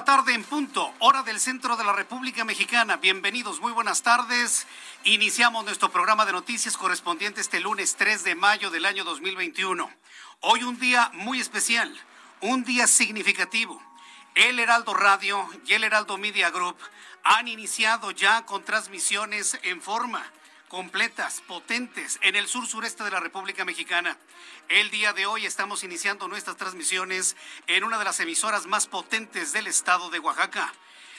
La tarde en punto, hora del centro de la República Mexicana. Bienvenidos, muy buenas tardes. Iniciamos nuestro programa de noticias correspondiente este lunes 3 de mayo del año 2021. Hoy un día muy especial, un día significativo. El Heraldo Radio y el Heraldo Media Group han iniciado ya con transmisiones en forma completas, potentes, en el sur sureste de la República Mexicana. El día de hoy estamos iniciando nuestras transmisiones en una de las emisoras más potentes del estado de Oaxaca.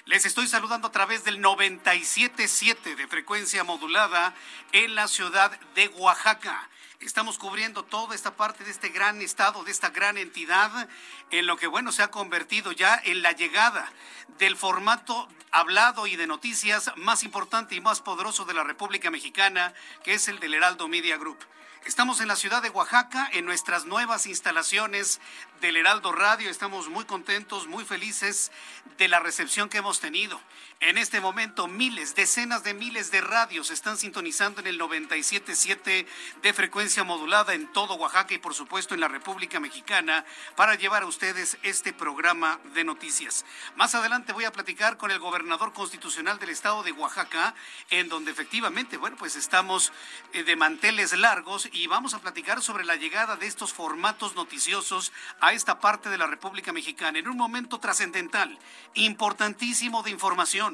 Les estoy saludando a través del 977 de frecuencia modulada en la ciudad de Oaxaca. Estamos cubriendo toda esta parte de este gran estado, de esta gran entidad, en lo que, bueno, se ha convertido ya en la llegada del formato hablado y de noticias más importante y más poderoso de la República Mexicana, que es el del Heraldo Media Group. Estamos en la ciudad de Oaxaca, en nuestras nuevas instalaciones del Heraldo Radio. Estamos muy contentos, muy felices de la recepción que hemos tenido. En este momento, miles, decenas de miles de radios están sintonizando en el 97.7 de frecuencia modulada en todo Oaxaca y, por supuesto, en la República Mexicana para llevar a ustedes este programa de noticias. Más adelante voy a platicar con el gobernador constitucional del estado de Oaxaca, en donde efectivamente, bueno, pues estamos eh, de manteles largos y vamos a platicar sobre la llegada de estos formatos noticiosos a esta parte de la República Mexicana en un momento trascendental, importantísimo de información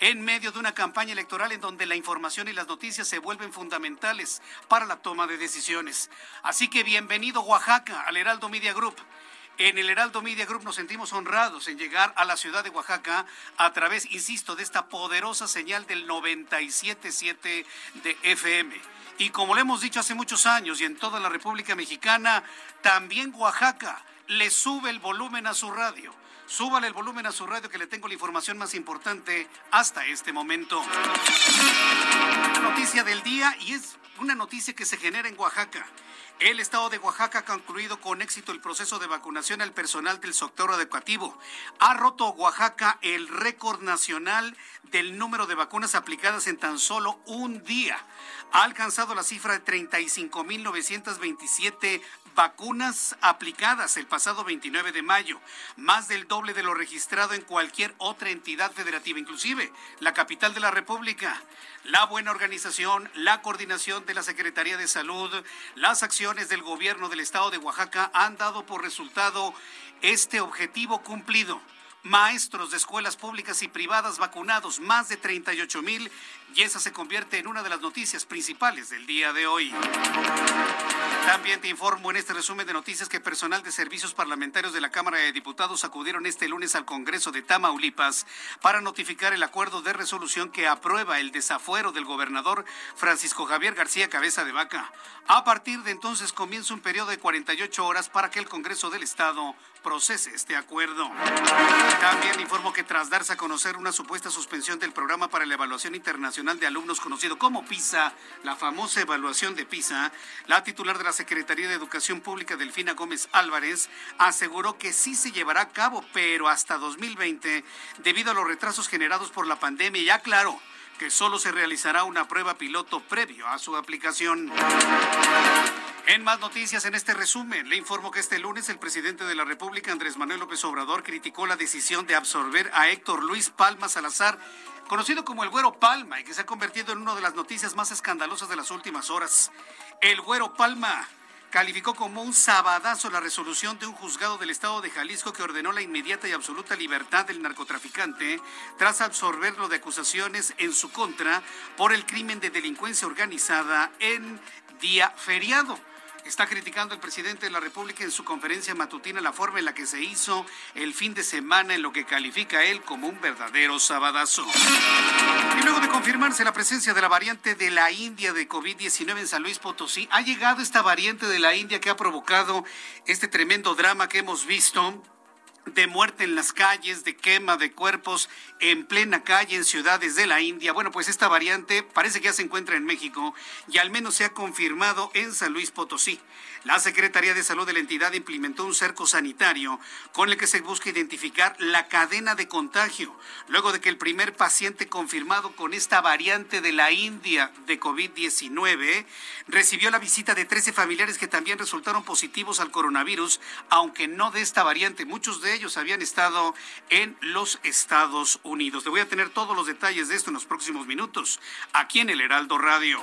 en medio de una campaña electoral en donde la información y las noticias se vuelven fundamentales para la toma de decisiones. Así que bienvenido Oaxaca al Heraldo Media Group. En el Heraldo Media Group nos sentimos honrados en llegar a la ciudad de Oaxaca a través, insisto, de esta poderosa señal del 97.7 de FM. Y como lo hemos dicho hace muchos años y en toda la República Mexicana, también Oaxaca le sube el volumen a su radio Súbale el volumen a su radio que le tengo la información más importante hasta este momento. Noticia del día y es una noticia que se genera en Oaxaca. El estado de Oaxaca ha concluido con éxito el proceso de vacunación al personal del sector educativo. Ha roto Oaxaca el récord nacional del número de vacunas aplicadas en tan solo un día. Ha alcanzado la cifra de 35.927 vacunas aplicadas el pasado 29 de mayo, más del doble de lo registrado en cualquier otra entidad federativa, inclusive la capital de la República. La buena organización, la coordinación de la Secretaría de Salud, las acciones del gobierno del estado de Oaxaca han dado por resultado este objetivo cumplido maestros de escuelas públicas y privadas vacunados, más de 38 mil, y esa se convierte en una de las noticias principales del día de hoy. También te informo en este resumen de noticias que personal de servicios parlamentarios de la Cámara de Diputados acudieron este lunes al Congreso de Tamaulipas para notificar el acuerdo de resolución que aprueba el desafuero del gobernador Francisco Javier García Cabeza de Vaca. A partir de entonces comienza un periodo de 48 horas para que el Congreso del Estado procese este acuerdo. También informo que tras darse a conocer una supuesta suspensión del programa para la evaluación internacional de alumnos conocido como PISA, la famosa evaluación de PISA, la titular de la Secretaría de Educación Pública, Delfina Gómez Álvarez, aseguró que sí se llevará a cabo, pero hasta 2020, debido a los retrasos generados por la pandemia, y aclaró que solo se realizará una prueba piloto previo a su aplicación. En más noticias en este resumen, le informo que este lunes el presidente de la República, Andrés Manuel López Obrador, criticó la decisión de absorber a Héctor Luis Palma Salazar, conocido como el Güero Palma, y que se ha convertido en una de las noticias más escandalosas de las últimas horas. El Güero Palma calificó como un sabadazo la resolución de un juzgado del estado de Jalisco que ordenó la inmediata y absoluta libertad del narcotraficante tras absorberlo de acusaciones en su contra por el crimen de delincuencia organizada en día feriado. Está criticando el presidente de la República en su conferencia matutina la forma en la que se hizo el fin de semana en lo que califica él como un verdadero sabadazo. Y luego de confirmarse la presencia de la variante de la India de COVID-19 en San Luis Potosí, ha llegado esta variante de la India que ha provocado este tremendo drama que hemos visto de muerte en las calles, de quema de cuerpos en plena calle en ciudades de la India. Bueno, pues esta variante parece que ya se encuentra en México y al menos se ha confirmado en San Luis Potosí. La Secretaría de Salud de la entidad implementó un cerco sanitario con el que se busca identificar la cadena de contagio, luego de que el primer paciente confirmado con esta variante de la India de COVID-19 recibió la visita de 13 familiares que también resultaron positivos al coronavirus, aunque no de esta variante. Muchos de ellos habían estado en los Estados Unidos. Le voy a tener todos los detalles de esto en los próximos minutos, aquí en el Heraldo Radio.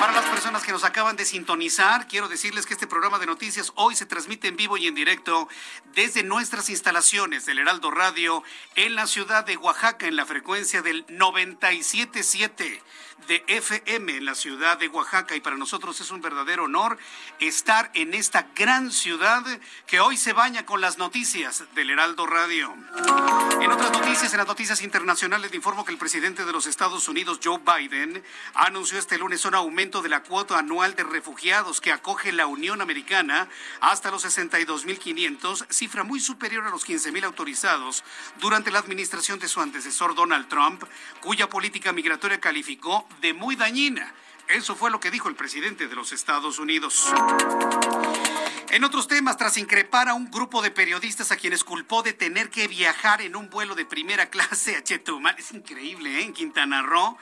Para las personas que nos acaban de sintonizar, quiero decirles que este programa de noticias hoy se transmite en vivo y en directo desde nuestras instalaciones del Heraldo Radio en la ciudad de Oaxaca en la frecuencia del 977 de FM en la ciudad de Oaxaca y para nosotros es un verdadero honor estar en esta gran ciudad que hoy se baña con las noticias del Heraldo Radio. En otras noticias, en las noticias internacionales, le informo que el presidente de los Estados Unidos, Joe Biden, anunció este lunes un aumento de la cuota anual de refugiados que acoge la Unión Americana hasta los 62.500, cifra muy superior a los 15.000 autorizados durante la administración de su antecesor Donald Trump, cuya política migratoria calificó de muy dañina. Eso fue lo que dijo el presidente de los Estados Unidos. En otros temas, tras increpar a un grupo de periodistas a quienes culpó de tener que viajar en un vuelo de primera clase a Chetumal, es increíble, ¿eh? en Quintana Roo,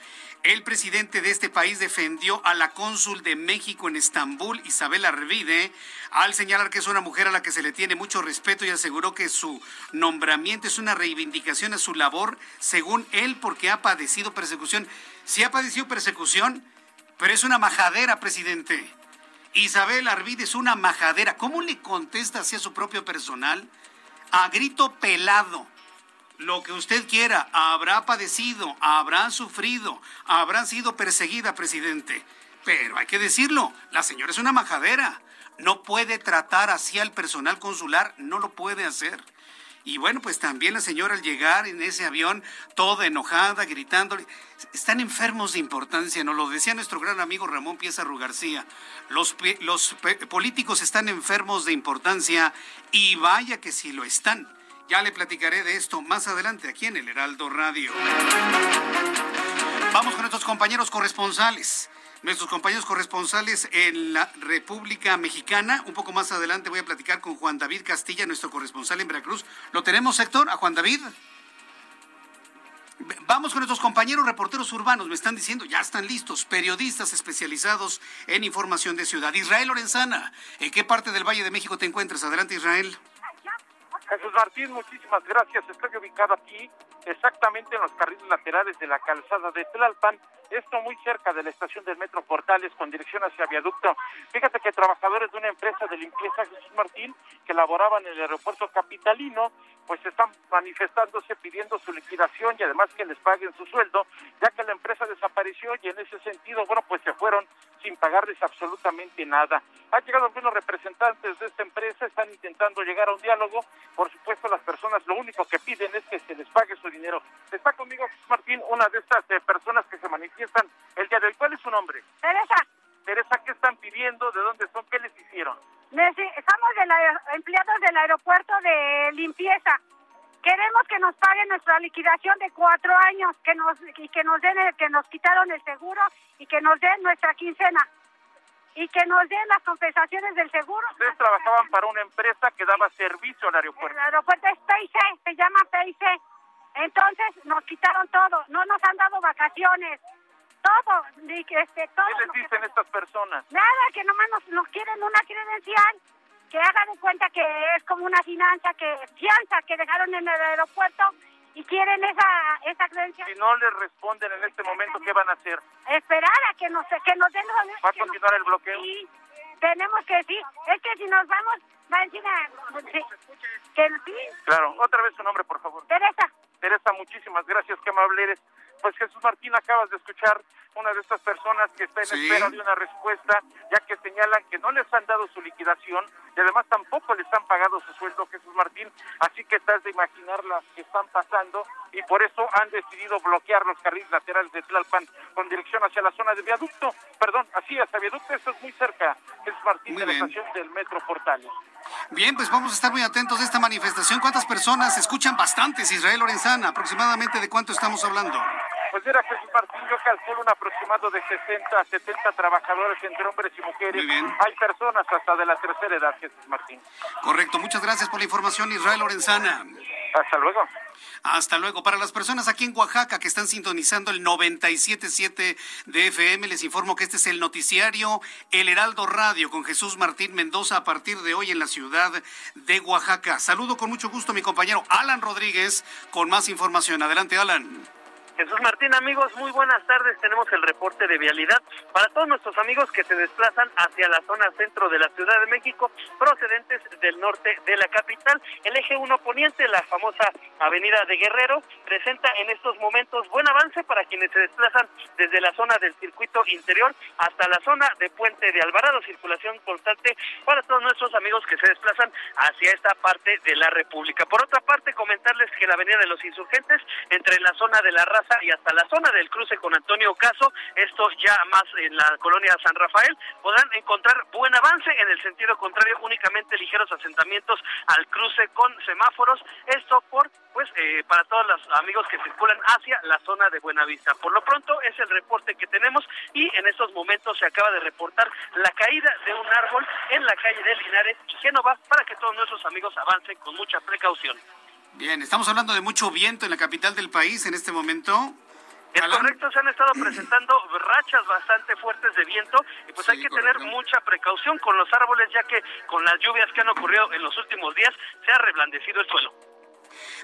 el presidente de este país defendió a la cónsul de México en Estambul, Isabel Arvide, al señalar que es una mujer a la que se le tiene mucho respeto y aseguró que su nombramiento es una reivindicación a su labor, según él, porque ha padecido persecución. Sí ha padecido persecución, pero es una majadera, presidente. Isabel Arvide es una majadera. ¿Cómo le contesta así a su propio personal? A grito pelado lo que usted quiera, habrá padecido, habrá sufrido, habrá sido perseguida, presidente. Pero hay que decirlo, la señora es una majadera. No puede tratar así al personal consular, no lo puede hacer. Y bueno, pues también la señora al llegar en ese avión, toda enojada, gritando, están enfermos de importancia, nos lo decía nuestro gran amigo Ramón Piezarro García. Los, los políticos están enfermos de importancia y vaya que sí lo están. Ya le platicaré de esto más adelante aquí en el Heraldo Radio. Vamos con nuestros compañeros corresponsales. Nuestros compañeros corresponsales en la República Mexicana. Un poco más adelante voy a platicar con Juan David Castilla, nuestro corresponsal en Veracruz. ¿Lo tenemos, Héctor? ¿A Juan David? Vamos con nuestros compañeros reporteros urbanos, me están diciendo, ya están listos, periodistas especializados en información de ciudad. Israel Lorenzana, ¿en qué parte del Valle de México te encuentras? Adelante, Israel. Jesús Martín, muchísimas gracias. Estoy ubicado aquí exactamente en los carriles laterales de la calzada de Tlalpan, esto muy cerca de la estación del Metro Portales con dirección hacia Viaducto. Fíjate que trabajadores de una empresa de limpieza, Jesús Martín, que laboraban en el aeropuerto capitalino, pues están manifestándose pidiendo su liquidación y además que les paguen su sueldo, ya que la empresa desapareció y en ese sentido, bueno, pues se fueron sin pagarles absolutamente nada. Han llegado algunos representantes de esta empresa, están intentando llegar a un diálogo. Por supuesto, las personas lo único que piden es que se les pague su dinero. Está conmigo, Martín, una de estas eh, personas que se manifiestan el día de hoy. ¿Cuál es su nombre? Teresa. Teresa, ¿qué están pidiendo? ¿De dónde son? ¿Qué les hicieron? Estamos de la, empleados del aeropuerto de limpieza. Queremos que nos paguen nuestra liquidación de cuatro años, que nos y que nos den, que nos quitaron el seguro y que nos den nuestra quincena y que nos den las compensaciones del seguro. Ustedes trabajaban para una empresa que daba servicio al aeropuerto. El aeropuerto es PIC, se llama PIC. Entonces nos quitaron todo, no nos han dado vacaciones. Todo, este, todo. ¿Qué les dicen estas personas? Nada, que nomás nos, nos quieren una credencial, que hagan de cuenta que es como una finanza, que fianza que dejaron en el aeropuerto y quieren esa, esa credencial. Si no les responden en este momento, ¿qué van a hacer? Esperar a que nos, que nos den... ¿Va a continuar el bloqueo? Sí, tenemos que sí. Es que si nos vamos, va a decir... Que sí. Claro, otra vez su nombre, por favor. Teresa. Teresa, muchísimas gracias, qué amable eres. Pues Jesús Martín, acabas de escuchar una de estas personas que está en espera de una respuesta, ya que señalan que no les han dado su liquidación y además tampoco les han pagado su sueldo, Jesús Martín. Así que estás de imaginar las que están pasando y por eso han decidido bloquear los carriles laterales de Tlalpan con dirección hacia la zona de viaducto. Perdón, así hacia viaducto, esto es muy cerca, Jesús Martín, de la estación del Metro Portales. Bien, pues vamos a estar muy atentos a esta manifestación. ¿Cuántas personas escuchan bastantes, Israel Lorenzana? ¿Aproximadamente de cuánto estamos hablando? Pues mira, Jesús Martín, yo calculo un aproximado de 60 a 70 trabajadores entre hombres y mujeres. Muy bien. Hay personas hasta de la tercera edad, Jesús Martín. Correcto, muchas gracias por la información, Israel Lorenzana. Hasta luego. Hasta luego. Para las personas aquí en Oaxaca que están sintonizando el 97.7 de FM, les informo que este es el noticiario El Heraldo Radio con Jesús Martín Mendoza a partir de hoy en la ciudad de Oaxaca. Saludo con mucho gusto a mi compañero Alan Rodríguez con más información. Adelante, Alan. Jesús Martín, amigos, muy buenas tardes. Tenemos el reporte de vialidad para todos nuestros amigos que se desplazan hacia la zona centro de la Ciudad de México, procedentes del norte de la capital. El eje 1 poniente, la famosa avenida de Guerrero, presenta en estos momentos buen avance para quienes se desplazan desde la zona del circuito interior hasta la zona de Puente de Alvarado. Circulación constante para todos nuestros amigos que se desplazan hacia esta parte de la República. Por otra parte, comentarles que la avenida de los insurgentes, entre la zona de la raza y hasta la zona del cruce con Antonio Caso, esto ya más en la colonia San Rafael, podrán encontrar buen avance en el sentido contrario, únicamente ligeros asentamientos al cruce con semáforos, esto por pues eh, para todos los amigos que circulan hacia la zona de Buenavista. Por lo pronto es el reporte que tenemos y en estos momentos se acaba de reportar la caída de un árbol en la calle de Linares Génova para que todos nuestros amigos avancen con mucha precaución. Bien, estamos hablando de mucho viento en la capital del país en este momento. Es correcto, se han estado presentando rachas bastante fuertes de viento y pues hay que tener mucha precaución con los árboles ya que con las lluvias que han ocurrido en los últimos días se ha reblandecido el suelo.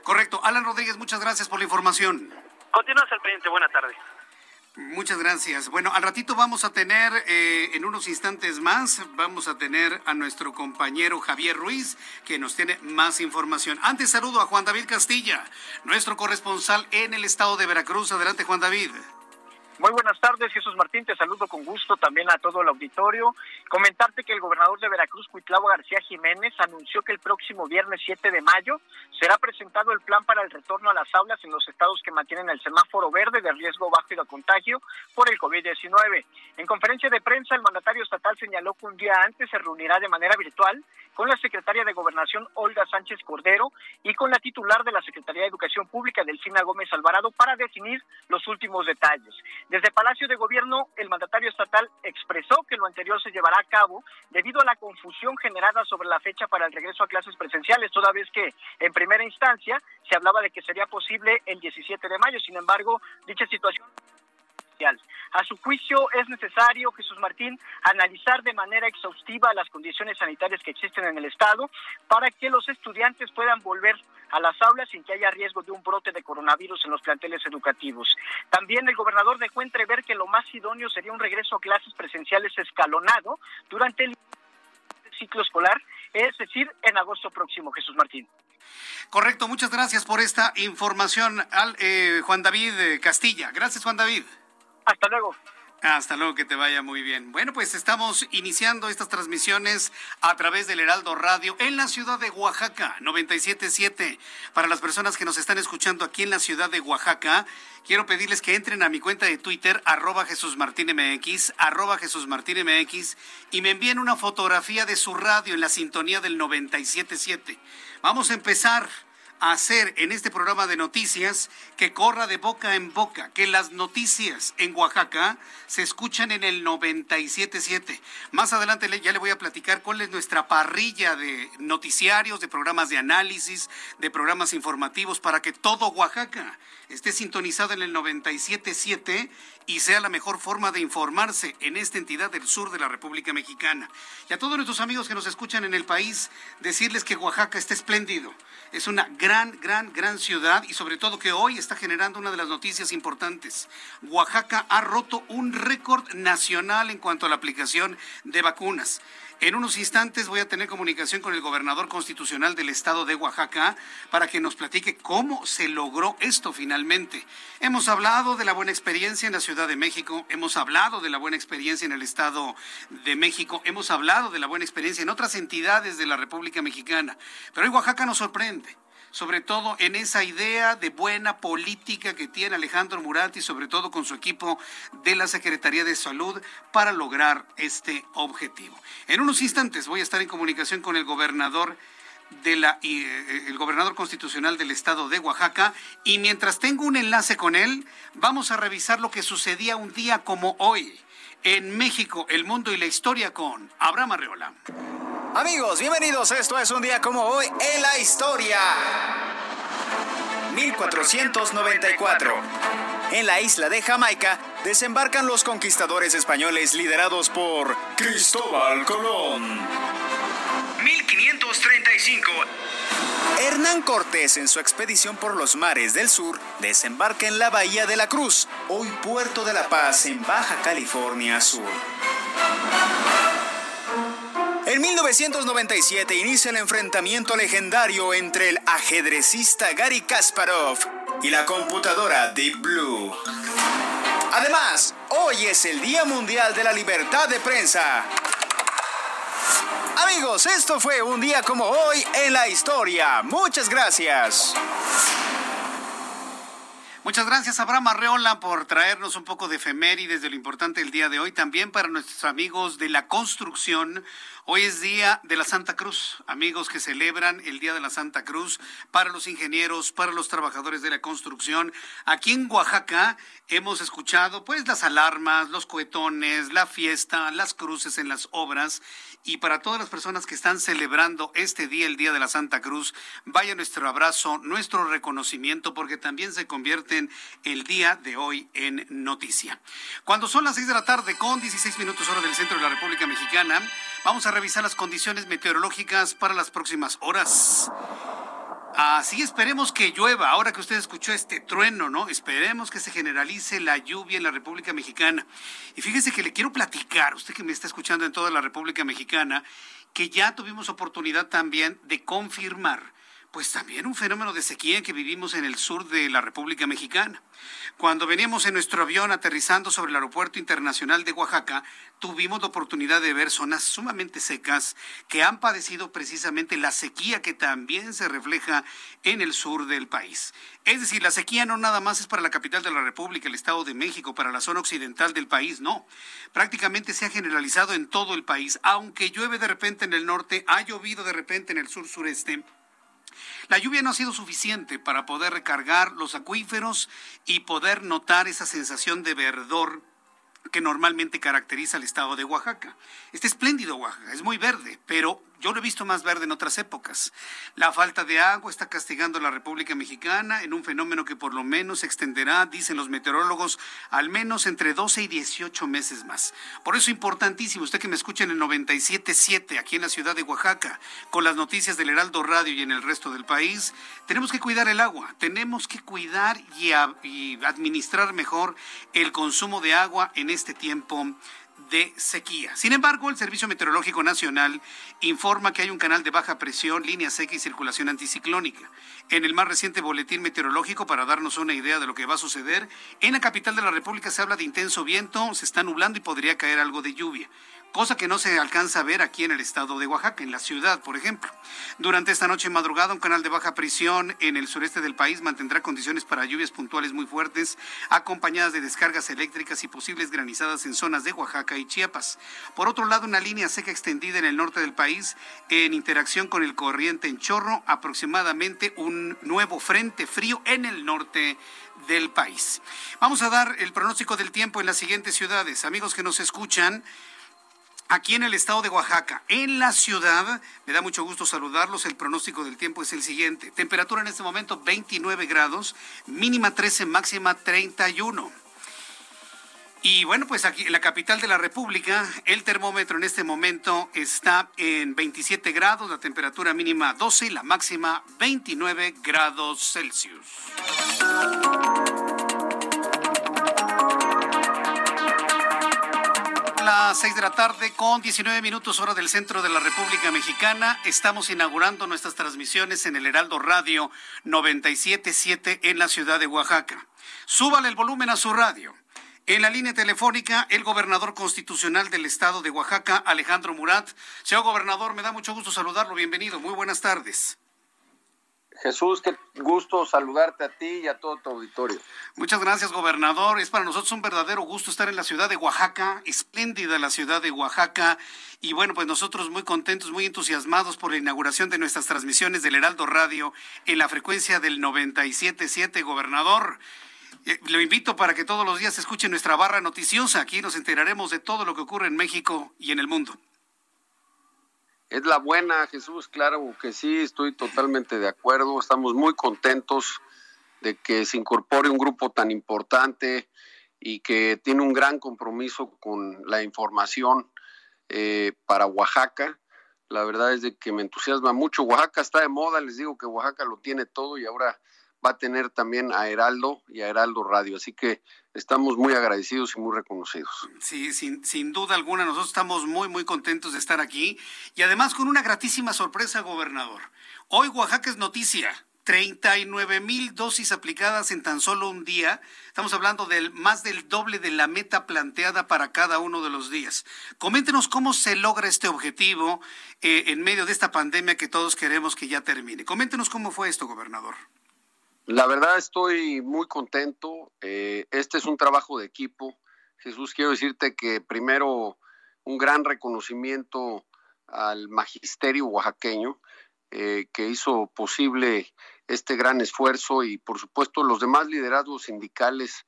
Correcto. Alan Rodríguez, muchas gracias por la información. Continúas al pendiente, buena tarde. Muchas gracias. Bueno, al ratito vamos a tener, eh, en unos instantes más, vamos a tener a nuestro compañero Javier Ruiz, que nos tiene más información. Antes saludo a Juan David Castilla, nuestro corresponsal en el estado de Veracruz. Adelante, Juan David. Muy buenas tardes, Jesús Martín, te saludo con gusto también a todo el auditorio. Comentarte que el gobernador de Veracruz, Cuitlavo García Jiménez, anunció que el próximo viernes 7 de mayo será presentado el plan para el retorno a las aulas en los estados que mantienen el semáforo verde de riesgo bajo y de contagio por el COVID-19. En conferencia de prensa, el mandatario estatal señaló que un día antes se reunirá de manera virtual con la secretaria de Gobernación, Olga Sánchez Cordero, y con la titular de la Secretaría de Educación Pública, Delfina Gómez Alvarado, para definir los últimos detalles. Desde Palacio de Gobierno, el mandatario estatal expresó que lo anterior se llevará a cabo debido a la confusión generada sobre la fecha para el regreso a clases presenciales, toda vez que en primera instancia se hablaba de que sería posible el 17 de mayo. Sin embargo, dicha situación a su juicio es necesario, Jesús Martín, analizar de manera exhaustiva las condiciones sanitarias que existen en el Estado para que los estudiantes puedan volver a las aulas sin que haya riesgo de un brote de coronavirus en los planteles educativos. También el gobernador dejó entrever que lo más idóneo sería un regreso a clases presenciales escalonado durante el ciclo escolar, es decir, en agosto próximo, Jesús Martín. Correcto, muchas gracias por esta información, al, eh, Juan David eh, Castilla. Gracias, Juan David. Hasta luego. Hasta luego, que te vaya muy bien. Bueno, pues estamos iniciando estas transmisiones a través del Heraldo Radio en la ciudad de Oaxaca, 977. Para las personas que nos están escuchando aquí en la ciudad de Oaxaca, quiero pedirles que entren a mi cuenta de Twitter, arroba Jesús Martín MX, arroba Jesús Martín MX, y me envíen una fotografía de su radio en la sintonía del 977. Vamos a empezar hacer en este programa de noticias que corra de boca en boca, que las noticias en Oaxaca se escuchan en el 97.7. Más adelante ya le voy a platicar cuál es nuestra parrilla de noticiarios, de programas de análisis, de programas informativos para que todo Oaxaca esté sintonizado en el 97.7 y sea la mejor forma de informarse en esta entidad del sur de la República Mexicana. Y a todos nuestros amigos que nos escuchan en el país, decirles que Oaxaca está espléndido. Es una gran, gran, gran ciudad y sobre todo que hoy está generando una de las noticias importantes. Oaxaca ha roto un récord nacional en cuanto a la aplicación de vacunas. En unos instantes voy a tener comunicación con el gobernador constitucional del estado de Oaxaca para que nos platique cómo se logró esto finalmente. Hemos hablado de la buena experiencia en la Ciudad de México, hemos hablado de la buena experiencia en el estado de México, hemos hablado de la buena experiencia en otras entidades de la República Mexicana, pero hoy Oaxaca nos sorprende sobre todo en esa idea de buena política que tiene Alejandro Murat y sobre todo con su equipo de la Secretaría de Salud para lograr este objetivo. En unos instantes voy a estar en comunicación con el gobernador de la eh, el gobernador constitucional del estado de Oaxaca y mientras tengo un enlace con él, vamos a revisar lo que sucedía un día como hoy en México, el mundo y la historia con Abraham Arreola. Amigos, bienvenidos. Esto es un día como hoy en la historia. 1494. En la isla de Jamaica desembarcan los conquistadores españoles liderados por Cristóbal Colón. 1535. Hernán Cortés en su expedición por los mares del sur desembarca en la Bahía de la Cruz, hoy Puerto de la Paz en Baja California Sur. En 1997 inicia el enfrentamiento legendario entre el ajedrecista Gary Kasparov y la computadora Deep Blue. Además, hoy es el Día Mundial de la Libertad de Prensa. Amigos, esto fue un día como hoy en la historia. Muchas gracias. Muchas gracias, Abraham Arreola, por traernos un poco de efemérides de lo importante del día de hoy. También para nuestros amigos de la construcción. Hoy es Día de la Santa Cruz, amigos que celebran el Día de la Santa Cruz para los ingenieros, para los trabajadores de la construcción. Aquí en Oaxaca hemos escuchado pues las alarmas, los cohetones, la fiesta, las cruces en las obras y para todas las personas que están celebrando este día, el Día de la Santa Cruz, vaya nuestro abrazo, nuestro reconocimiento porque también se convierten el día de hoy en noticia. Cuando son las seis de la tarde con 16 minutos hora del centro de la República Mexicana, vamos a revisar las condiciones meteorológicas para las próximas horas. Así esperemos que llueva. Ahora que usted escuchó este trueno, ¿no? Esperemos que se generalice la lluvia en la República Mexicana. Y fíjese que le quiero platicar, usted que me está escuchando en toda la República Mexicana, que ya tuvimos oportunidad también de confirmar pues también un fenómeno de sequía que vivimos en el sur de la República Mexicana. Cuando veníamos en nuestro avión aterrizando sobre el Aeropuerto Internacional de Oaxaca, tuvimos la oportunidad de ver zonas sumamente secas que han padecido precisamente la sequía que también se refleja en el sur del país. Es decir, la sequía no nada más es para la capital de la República, el Estado de México, para la zona occidental del país, no. Prácticamente se ha generalizado en todo el país, aunque llueve de repente en el norte, ha llovido de repente en el sur sureste la lluvia no ha sido suficiente para poder recargar los acuíferos y poder notar esa sensación de verdor que normalmente caracteriza al estado de Oaxaca. Este espléndido Oaxaca es muy verde, pero yo lo he visto más verde en otras épocas. La falta de agua está castigando a la República Mexicana en un fenómeno que por lo menos se extenderá, dicen los meteorólogos, al menos entre 12 y 18 meses más. Por eso es importantísimo, usted que me escucha en el 97.7 aquí en la ciudad de Oaxaca, con las noticias del Heraldo Radio y en el resto del país, tenemos que cuidar el agua, tenemos que cuidar y administrar mejor el consumo de agua en este tiempo de sequía. Sin embargo, el Servicio Meteorológico Nacional informa que hay un canal de baja presión, línea seca y circulación anticiclónica. En el más reciente boletín meteorológico, para darnos una idea de lo que va a suceder, en la capital de la República se habla de intenso viento, se está nublando y podría caer algo de lluvia cosa que no se alcanza a ver aquí en el estado de Oaxaca, en la ciudad, por ejemplo. Durante esta noche madrugada, un canal de baja presión en el sureste del país mantendrá condiciones para lluvias puntuales muy fuertes, acompañadas de descargas eléctricas y posibles granizadas en zonas de Oaxaca y Chiapas. Por otro lado, una línea seca extendida en el norte del país, en interacción con el corriente en chorro, aproximadamente un nuevo frente frío en el norte del país. Vamos a dar el pronóstico del tiempo en las siguientes ciudades. Amigos que nos escuchan, aquí en el estado de Oaxaca. En la ciudad, me da mucho gusto saludarlos. El pronóstico del tiempo es el siguiente. Temperatura en este momento 29 grados, mínima 13, máxima 31. Y bueno, pues aquí en la capital de la República, el termómetro en este momento está en 27 grados, la temperatura mínima 12 y la máxima 29 grados Celsius. Las 6 de la tarde con 19 minutos hora del centro de la República Mexicana. Estamos inaugurando nuestras transmisiones en el Heraldo Radio 977 en la ciudad de Oaxaca. Súbale el volumen a su radio. En la línea telefónica, el gobernador constitucional del estado de Oaxaca, Alejandro Murat. Señor gobernador, me da mucho gusto saludarlo. Bienvenido. Muy buenas tardes. Jesús, qué gusto saludarte a ti y a todo tu auditorio. Muchas gracias, gobernador. Es para nosotros un verdadero gusto estar en la ciudad de Oaxaca, espléndida la ciudad de Oaxaca. Y bueno, pues nosotros muy contentos, muy entusiasmados por la inauguración de nuestras transmisiones del Heraldo Radio en la frecuencia del 97.7, gobernador. Eh, lo invito para que todos los días escuche nuestra barra noticiosa. Aquí nos enteraremos de todo lo que ocurre en México y en el mundo. Es la buena, Jesús, claro que sí, estoy totalmente de acuerdo. Estamos muy contentos de que se incorpore un grupo tan importante y que tiene un gran compromiso con la información eh, para Oaxaca. La verdad es de que me entusiasma mucho. Oaxaca está de moda, les digo que Oaxaca lo tiene todo y ahora va a tener también a Heraldo y a Heraldo Radio. Así que estamos muy agradecidos y muy reconocidos. Sí, sin, sin duda alguna, nosotros estamos muy, muy contentos de estar aquí y además con una gratísima sorpresa, gobernador. Hoy Oaxaca es noticia. 39 mil dosis aplicadas en tan solo un día. Estamos hablando del más del doble de la meta planteada para cada uno de los días. Coméntenos cómo se logra este objetivo eh, en medio de esta pandemia que todos queremos que ya termine. Coméntenos cómo fue esto, gobernador. La verdad estoy muy contento. Eh, este es un trabajo de equipo. Jesús, quiero decirte que primero un gran reconocimiento al magisterio oaxaqueño eh, que hizo posible este gran esfuerzo y por supuesto los demás liderazgos sindicales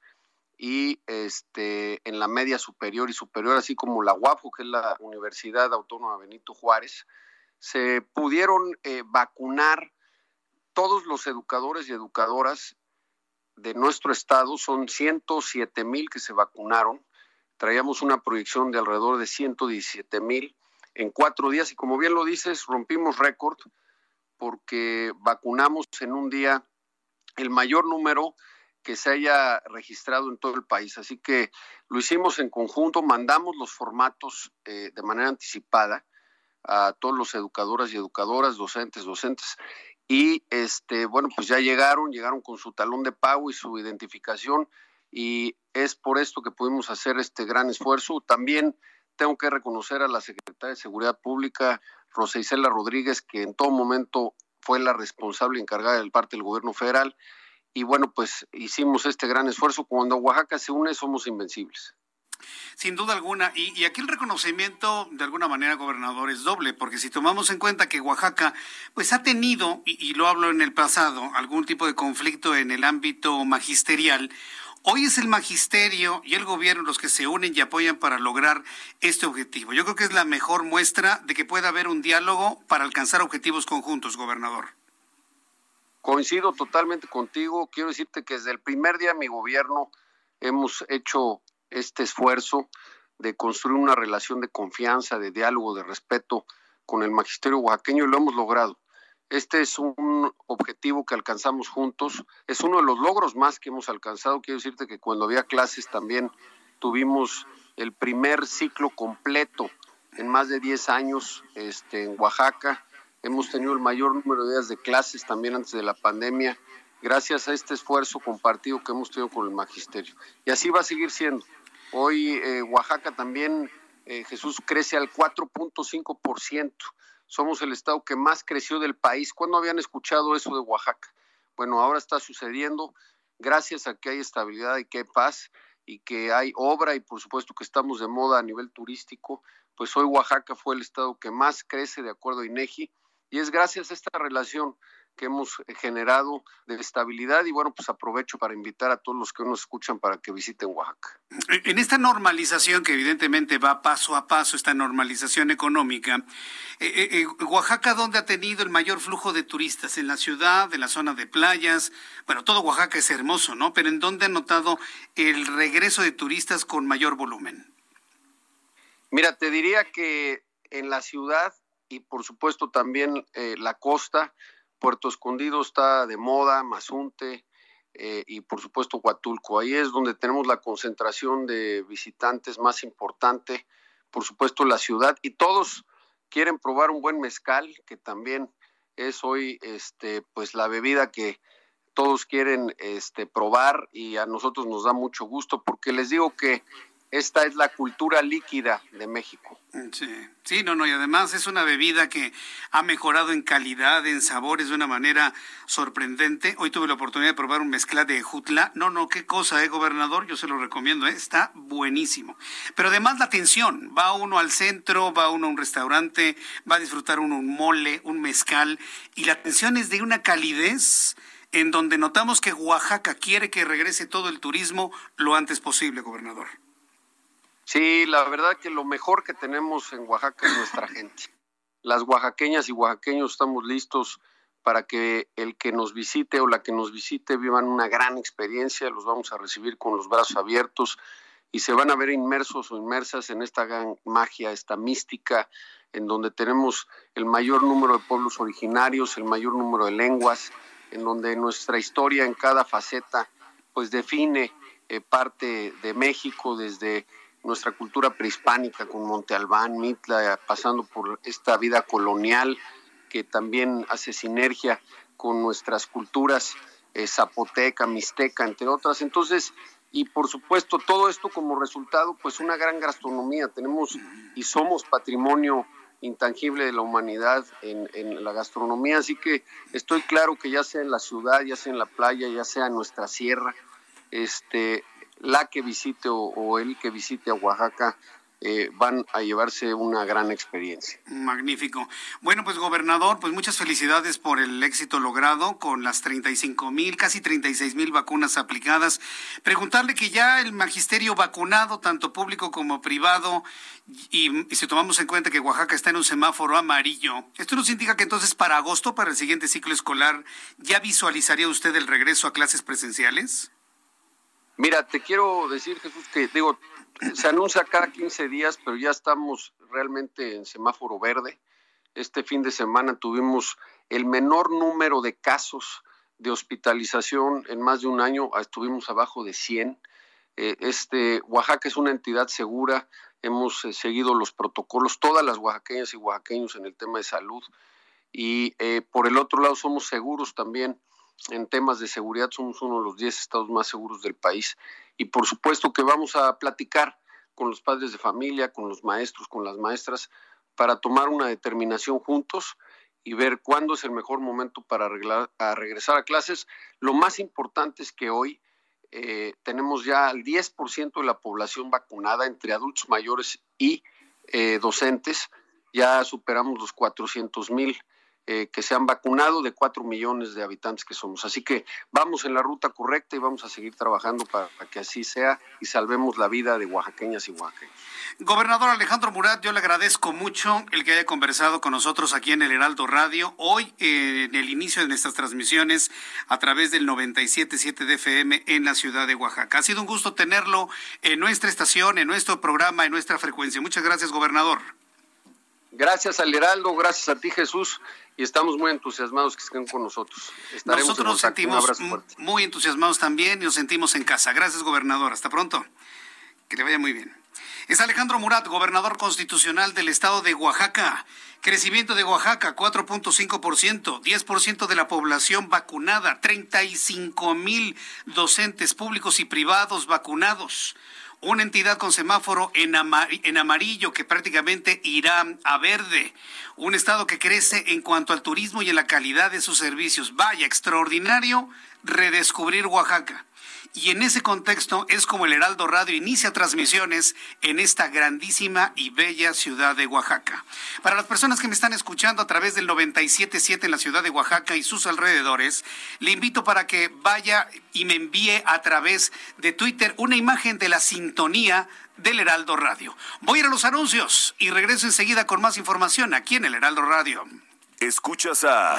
y este en la media superior y superior, así como la UAPO, que es la Universidad Autónoma Benito Juárez, se pudieron eh, vacunar todos los educadores y educadoras de nuestro estado, son 107 mil que se vacunaron, traíamos una proyección de alrededor de 117 mil en cuatro días. Y como bien lo dices, rompimos récord porque vacunamos en un día el mayor número que se haya registrado en todo el país. Así que lo hicimos en conjunto, mandamos los formatos eh, de manera anticipada a todos los educadoras y educadoras, docentes, docentes, y este bueno pues ya llegaron llegaron con su talón de pago y su identificación y es por esto que pudimos hacer este gran esfuerzo. También tengo que reconocer a la secretaria de seguridad pública Rosa Isela Rodríguez que en todo momento fue la responsable encargada del parte del gobierno federal y bueno pues hicimos este gran esfuerzo. Cuando Oaxaca se une somos invencibles sin duda alguna. Y, aquí el reconocimiento, de alguna manera, gobernador, es doble, porque si tomamos en cuenta que Oaxaca, pues ha tenido, y, y lo hablo en el pasado, algún tipo de conflicto en el ámbito magisterial, Hoy es el magisterio y el gobierno los que se unen y apoyan para lograr este objetivo. Yo creo que es la mejor muestra de que pueda haber un diálogo para alcanzar objetivos conjuntos, gobernador. Coincido totalmente contigo. Quiero decirte que desde el primer día de mi gobierno hemos hecho este esfuerzo de construir una relación de confianza, de diálogo, de respeto con el magisterio oaxaqueño y lo hemos logrado. Este es un objetivo que alcanzamos juntos, es uno de los logros más que hemos alcanzado. Quiero decirte que cuando había clases también tuvimos el primer ciclo completo en más de 10 años este, en Oaxaca. Hemos tenido el mayor número de días de clases también antes de la pandemia, gracias a este esfuerzo compartido que hemos tenido con el magisterio. Y así va a seguir siendo. Hoy eh, Oaxaca también, eh, Jesús, crece al 4.5%. Somos el estado que más creció del país. ¿Cuándo habían escuchado eso de Oaxaca? Bueno, ahora está sucediendo gracias a que hay estabilidad y que hay paz y que hay obra y por supuesto que estamos de moda a nivel turístico, pues hoy Oaxaca fue el estado que más crece de acuerdo a INEGI y es gracias a esta relación que hemos generado de estabilidad y bueno, pues aprovecho para invitar a todos los que nos escuchan para que visiten Oaxaca. En esta normalización que evidentemente va paso a paso, esta normalización económica, eh, eh, eh, Oaxaca, ¿dónde ha tenido el mayor flujo de turistas? ¿En la ciudad, en la zona de playas? Bueno, todo Oaxaca es hermoso, ¿no? Pero ¿en dónde ha notado el regreso de turistas con mayor volumen? Mira, te diría que en la ciudad y por supuesto también la costa, Puerto Escondido está de moda, Mazunte eh, y por supuesto Huatulco. Ahí es donde tenemos la concentración de visitantes más importante, por supuesto la ciudad y todos quieren probar un buen mezcal, que también es hoy este pues la bebida que todos quieren este probar y a nosotros nos da mucho gusto porque les digo que esta es la cultura líquida de México. Sí, sí, no, no, y además es una bebida que ha mejorado en calidad, en sabores de una manera sorprendente. Hoy tuve la oportunidad de probar un mezcla de jutla. No, no, qué cosa, eh, gobernador, yo se lo recomiendo, eh, está buenísimo. Pero además la atención, va uno al centro, va uno a un restaurante, va a disfrutar uno un mole, un mezcal, y la atención es de una calidez en donde notamos que Oaxaca quiere que regrese todo el turismo lo antes posible, gobernador. Sí, la verdad que lo mejor que tenemos en Oaxaca es nuestra gente. Las oaxaqueñas y oaxaqueños estamos listos para que el que nos visite o la que nos visite vivan una gran experiencia, los vamos a recibir con los brazos abiertos y se van a ver inmersos o inmersas en esta gran magia, esta mística, en donde tenemos el mayor número de pueblos originarios, el mayor número de lenguas, en donde nuestra historia en cada faceta pues define eh, parte de México desde nuestra cultura prehispánica con Monte Albán, Mitla, pasando por esta vida colonial que también hace sinergia con nuestras culturas eh, zapoteca, mixteca, entre otras. Entonces, y por supuesto, todo esto como resultado, pues una gran gastronomía. Tenemos y somos patrimonio intangible de la humanidad en, en, la gastronomía, así que estoy claro que ya sea en la ciudad, ya sea en la playa, ya sea en nuestra sierra, este, la que visite o, el que visite a Oaxaca eh, van a llevarse una gran experiencia. Magnífico. Bueno, pues gobernador, pues muchas felicidades por el éxito logrado con las 35 mil, casi 36 mil vacunas aplicadas. Preguntarle que ya el magisterio vacunado, tanto público como privado, y, y si tomamos en cuenta que Oaxaca está en un semáforo amarillo, esto nos indica que entonces para agosto, para el siguiente ciclo escolar, ¿ya visualizaría usted el regreso a clases presenciales? Mira, te quiero decir, Jesús, que digo, se anuncia cada 15 días, pero ya estamos realmente en semáforo verde. Este fin de semana tuvimos el menor número de casos de hospitalización en más de un año, estuvimos abajo de 100. Eh, este, Oaxaca es una entidad segura, hemos eh, seguido los protocolos, todas las oaxaqueñas y oaxaqueños en el tema de salud. Y eh, por el otro lado, somos seguros también en temas de seguridad somos uno de los 10 estados más seguros del país y por supuesto que vamos a platicar con los padres de familia, con los maestros, con las maestras, para tomar una determinación juntos y ver cuándo es el mejor momento para regresar a clases. Lo más importante es que hoy eh, tenemos ya el 10% de la población vacunada entre adultos mayores y eh, docentes. Ya superamos los 400 mil eh, que se han vacunado de cuatro millones de habitantes que somos. Así que vamos en la ruta correcta y vamos a seguir trabajando para, que así sea y salvemos la vida de oaxaqueñas y oaxaqueños. Gobernador Alejandro Murat, yo le agradezco mucho el que haya conversado con nosotros aquí en el Heraldo Radio. Hoy, eh, en el inicio de nuestras transmisiones a través del 97.7 de FM en la ciudad de Oaxaca. Ha sido un gusto tenerlo en nuestra estación, en nuestro programa, en nuestra frecuencia. Muchas gracias, gobernador. Gracias al Heraldo, gracias a ti Jesús y estamos muy entusiasmados que estén con nosotros. nosotros nos sentimos muy entusiasmados también y nos sentimos en casa. Gracias, gobernador. Hasta pronto. Que le vaya muy bien. Es Alejandro Murat, gobernador constitucional del estado de Oaxaca. Crecimiento de Oaxaca, 4.5%, 10% de la población vacunada, 35 mil docentes públicos y privados vacunados una entidad con semáforo en, amarillo que prácticamente irá a verde, un estado que crece en cuanto al turismo y en la calidad de sus servicios. Vaya, extraordinario redescubrir Oaxaca. Y en ese contexto es como el Heraldo Radio inicia transmisiones en esta grandísima y bella ciudad de Oaxaca. Para las personas que me están escuchando a través del 97.7 en la ciudad de Oaxaca y sus alrededores, le invito para que vaya y me envíe a través de Twitter una imagen de la sintonía del Heraldo Radio. Voy a ir a los anuncios y regreso enseguida con más información aquí en el Heraldo Radio. Escuchas a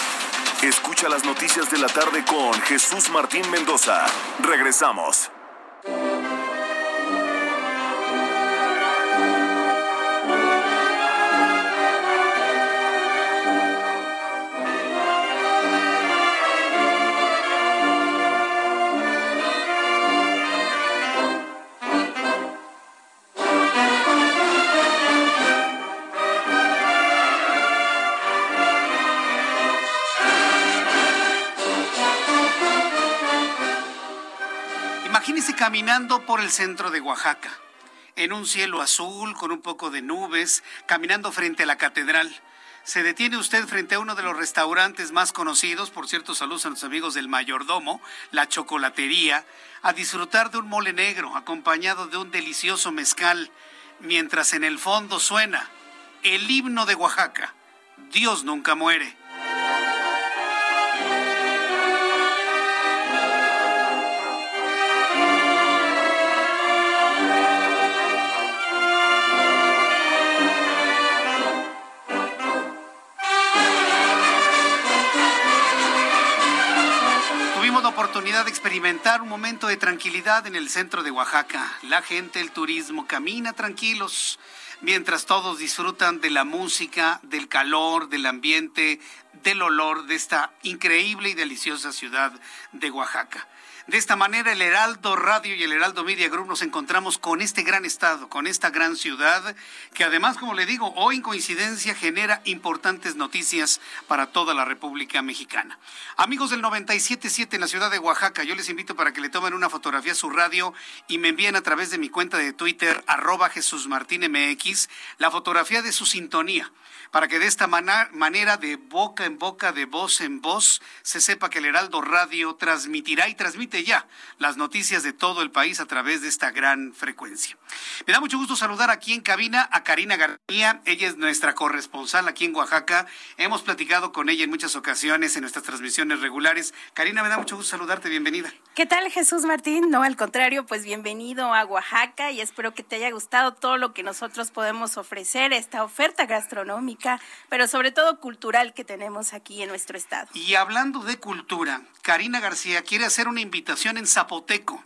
Escucha las noticias de la tarde con Jesús Martín Mendoza. Regresamos. Caminando por el centro de Oaxaca, en un cielo azul con un poco de nubes, caminando frente a la catedral. Se detiene usted frente a uno de los restaurantes más conocidos, por cierto, saludos a los amigos del mayordomo, la chocolatería, a disfrutar de un mole negro acompañado de un delicioso mezcal, mientras en el fondo suena el himno de Oaxaca, Dios nunca muere. Oportunidad de experimentar un momento de tranquilidad en el centro de Oaxaca. La gente, el turismo, camina tranquilos mientras todos disfrutan de la música, del calor, del ambiente, del olor de esta increíble y deliciosa ciudad de Oaxaca. De esta manera, el Heraldo Radio y el Heraldo Media Group nos encontramos con este gran estado, con esta gran ciudad, que además, como le digo, hoy en coincidencia genera importantes noticias para toda la República Mexicana. Amigos del 97.7 en la ciudad de Oaxaca, yo les invito para que le tomen una fotografía a su radio y me envíen a través de mi cuenta de Twitter, arroba Jesús Martín MX, la fotografía de su sintonía para que de esta manera, de boca en boca, de voz en voz, se sepa que el Heraldo Radio transmitirá y transmite ya las noticias de todo el país a través de esta gran frecuencia. Me da mucho gusto saludar aquí en cabina a Karina García. Ella es nuestra corresponsal aquí en Oaxaca. Hemos platicado con ella en muchas ocasiones en nuestras transmisiones regulares. Karina, me da mucho gusto saludarte. Bienvenida. ¿Qué tal, Jesús Martín? No, al contrario, pues bienvenido a Oaxaca y espero que te haya gustado todo lo que nosotros podemos ofrecer, esta oferta gastronómica pero sobre todo cultural que tenemos aquí en nuestro estado. Y hablando de cultura, Karina García quiere hacer una invitación en zapoteco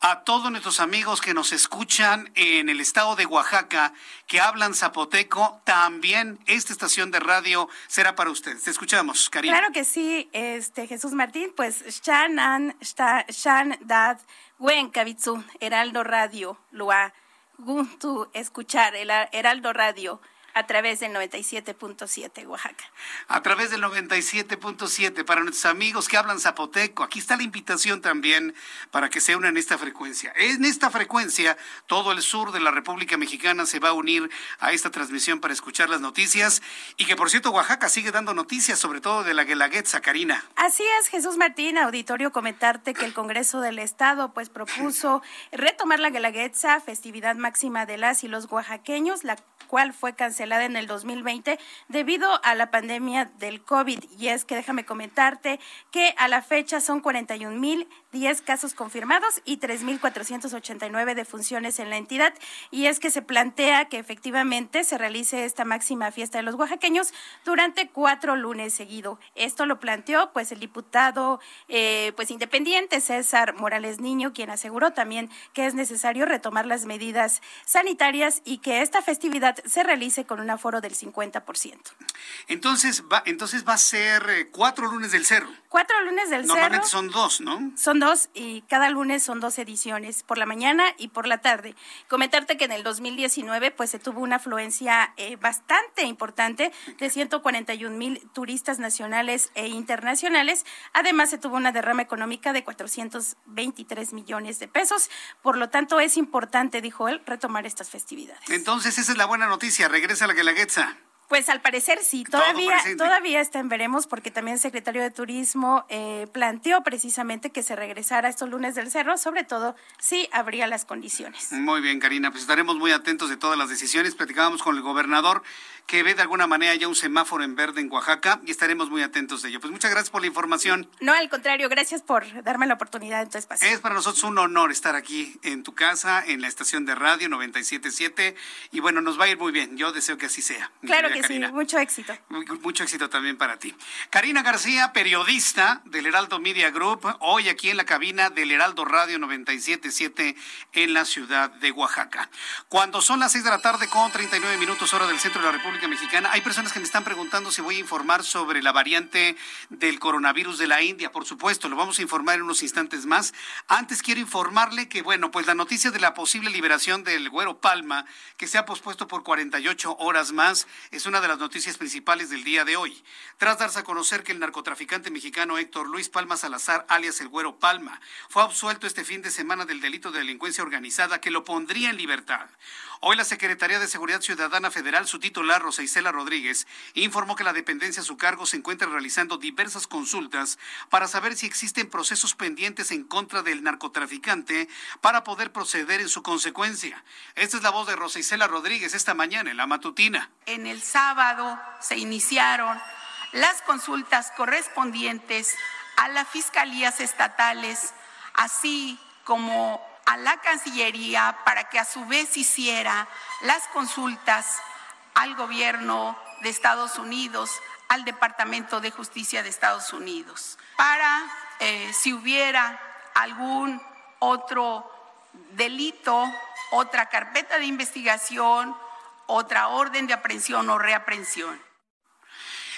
a todos nuestros amigos que nos escuchan en el estado de Oaxaca, que hablan zapoteco, también esta estación de radio será para ustedes. Te escuchamos, Karina. Claro que sí, este Jesús Martín, pues Shan Shan Dad Wen Heraldo Radio, Lua Guntu escuchar el Heraldo Radio a través del 97.7 Oaxaca. A través del 97.7 para nuestros amigos que hablan zapoteco. Aquí está la invitación también para que se unan a esta frecuencia. En esta frecuencia, todo el sur de la República Mexicana se va a unir a esta transmisión para escuchar las noticias. Y que, por cierto, Oaxaca sigue dando noticias, sobre todo de la Guelaguetza, Karina. Así es, Jesús Martín, auditorio, comentarte que el Congreso del Estado pues propuso retomar la Guelaguetza, festividad máxima de las y los oaxaqueños, la cual fue cancelada en el 2020 debido a la pandemia del COVID. Y es que déjame comentarte que a la fecha son 41 mil 10 casos confirmados y 3.489 defunciones en la entidad. Y es que se plantea que efectivamente se realice esta máxima fiesta de los oaxaqueños durante cuatro lunes seguido. Esto lo planteó pues el diputado eh, pues independiente César Morales Niño, quien aseguró también que es necesario retomar las medidas sanitarias y que esta festividad se realice con un aforo del 50%. Entonces va, entonces va a ser eh, cuatro lunes del cerro. Cuatro lunes del Normalmente son dos, ¿no? Son dos y cada lunes son dos ediciones, por la mañana y por la tarde. Comentarte que en el 2019 pues se tuvo una afluencia eh, bastante importante de 141 mil turistas nacionales e internacionales. Además se tuvo una derrama económica de 423 millones de pesos. Por lo tanto es importante, dijo él, retomar estas festividades. Entonces esa es la buena noticia. Regresa la Guelaguetza. Pues al parecer sí, todavía, todavía está en veremos porque también el secretario de Turismo eh, planteó precisamente que se regresara estos lunes del cerro, sobre todo si habría las condiciones. Muy bien, Karina, pues estaremos muy atentos de todas las decisiones. Platicábamos con el gobernador que ve de alguna manera ya un semáforo en verde en Oaxaca y estaremos muy atentos de ello. Pues muchas gracias por la información. No, al contrario, gracias por darme la oportunidad en tu espacio. Es para nosotros un honor estar aquí en tu casa, en la estación de radio 977 y bueno, nos va a ir muy bien. Yo deseo que así sea. Claro que sí, mucho éxito. Mucho éxito también para ti. Karina García, periodista del Heraldo Media Group, hoy aquí en la cabina del Heraldo Radio 977 en la ciudad de Oaxaca. Cuando son las 6 de la tarde con 39 minutos hora del centro de la República Mexicana. Hay personas que me están preguntando si voy a informar sobre la variante del coronavirus de la India. Por supuesto, lo vamos a informar en unos instantes más. Antes quiero informarle que, bueno, pues la noticia de la posible liberación del Güero Palma, que se ha pospuesto por 48 horas más, es una de las noticias principales del día de hoy. Tras darse a conocer que el narcotraficante mexicano Héctor Luis Palma Salazar, alias el Güero Palma, fue absuelto este fin de semana del delito de delincuencia organizada que lo pondría en libertad. Hoy la Secretaría de Seguridad Ciudadana Federal, su titular, Rosa Isela Rodríguez, informó que la dependencia a su cargo se encuentra realizando diversas consultas para saber si existen procesos pendientes en contra del narcotraficante para poder proceder en su consecuencia. Esta es la voz de Rosa Rodríguez esta mañana en la matutina. Sábado se iniciaron las consultas correspondientes a las fiscalías estatales, así como a la Cancillería para que a su vez hiciera las consultas al gobierno de Estados Unidos, al Departamento de Justicia de Estados Unidos, para eh, si hubiera algún otro delito, otra carpeta de investigación, otra orden de aprehensión o reaprehensión.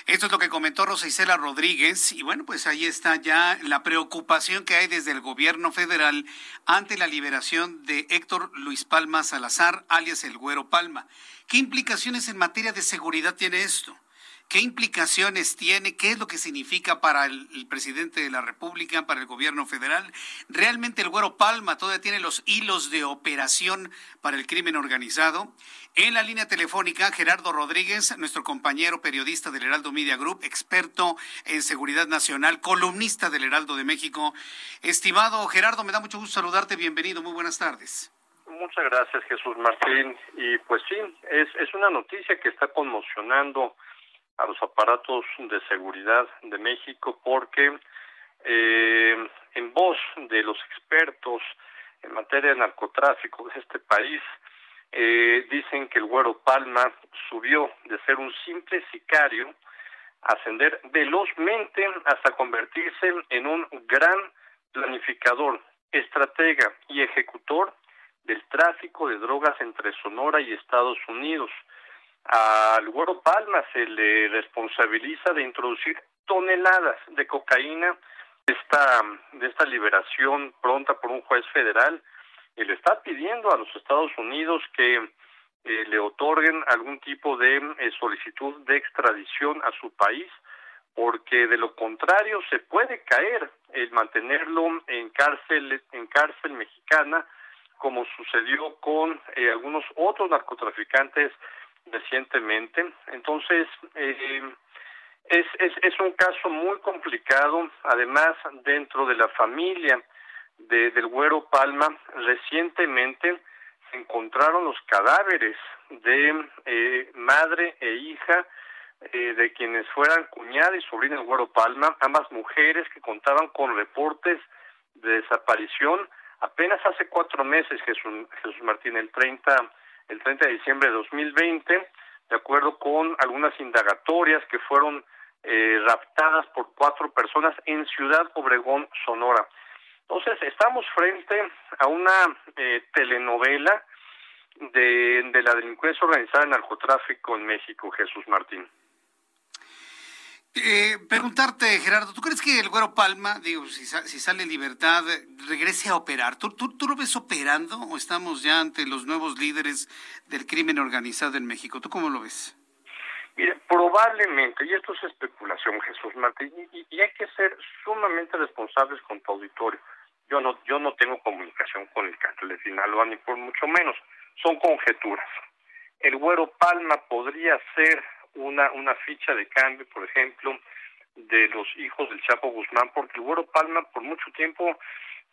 Esto es lo que comentó Rosa Isela Rodríguez y bueno, pues ahí está ya la preocupación que hay desde el gobierno federal ante la liberación de Héctor Luis Palma Salazar, alias el Güero Palma. ¿Qué implicaciones en materia de seguridad tiene esto? ¿Qué implicaciones tiene? ¿Qué es lo que significa para el, presidente de la República, para el gobierno federal? ¿Realmente el Güero Palma todavía tiene los hilos de operación para el crimen organizado? En la línea telefónica, Gerardo Rodríguez, nuestro compañero periodista del Heraldo Media Group, experto en seguridad nacional, columnista del Heraldo de México. Estimado Gerardo, me da mucho gusto saludarte. Bienvenido, muy buenas tardes. Muchas gracias, Jesús Martín. Y pues sí, es, una noticia que está conmocionando a los aparatos de seguridad de México porque eh, en voz de los expertos en materia de narcotráfico de este país, eh, dicen que el Güero Palma subió de ser un simple sicario a ascender velozmente hasta convertirse en un gran planificador, estratega y ejecutor del tráfico de drogas entre Sonora y Estados Unidos. Al Güero Palma se le responsabiliza de introducir toneladas de cocaína esta, de esta liberación pronta por un juez federal y le está pidiendo a los Estados Unidos que eh, le otorguen algún tipo de eh, solicitud de extradición a su país porque de lo contrario se puede caer el mantenerlo en cárcel en cárcel mexicana como sucedió con eh, algunos otros narcotraficantes recientemente. Entonces, eh, es, es, es un caso muy complicado, además dentro de la familia de, del Güero Palma, recientemente se encontraron los cadáveres de eh, madre e hija eh, de quienes fueran cuñada y sobrina del Güero Palma, ambas mujeres que contaban con reportes de desaparición apenas hace cuatro meses, Jesús, Jesús Martín, el 30 el 30 de diciembre de 2020, de acuerdo con algunas indagatorias que fueron eh, raptadas por cuatro personas en Ciudad Obregón, Sonora. Entonces, estamos frente a una eh, telenovela de, de la delincuencia organizada en narcotráfico en México, Jesús Martín. Eh, preguntarte, Gerardo, ¿tú crees que el Güero Palma, digo, si, si sale libertad, regrese a operar? ¿Tú, ¿Tú, tú, lo ves operando o estamos ya ante los nuevos líderes del crimen organizado en México? ¿Tú cómo lo ves? Mire, probablemente, y esto es especulación, Jesús y, y, hay que ser sumamente responsables con tu auditorio. Yo no, yo no tengo comunicación con el cártel de Sinaloa, ni por mucho menos. Son conjeturas. El Güero Palma podría ser una, una ficha de cambio, por ejemplo, de los hijos del Chapo Guzmán, porque el Güero Palma por mucho tiempo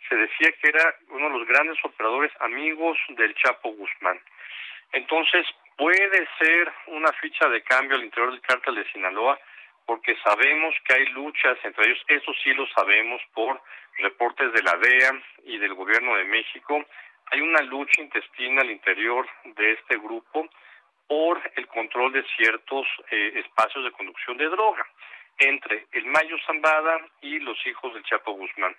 se decía que era uno de los grandes operadores amigos del Chapo Guzmán. Entonces, puede ser una ficha de cambio al interior del cártel de Sinaloa, porque sabemos que hay luchas entre ellos, eso sí lo sabemos por reportes de la DEA y del gobierno de México. Hay una lucha intestina al interior de este grupo por el control de ciertos eh, espacios de conducción de droga entre el Mayo Zambada y los hijos del Chapo Guzmán.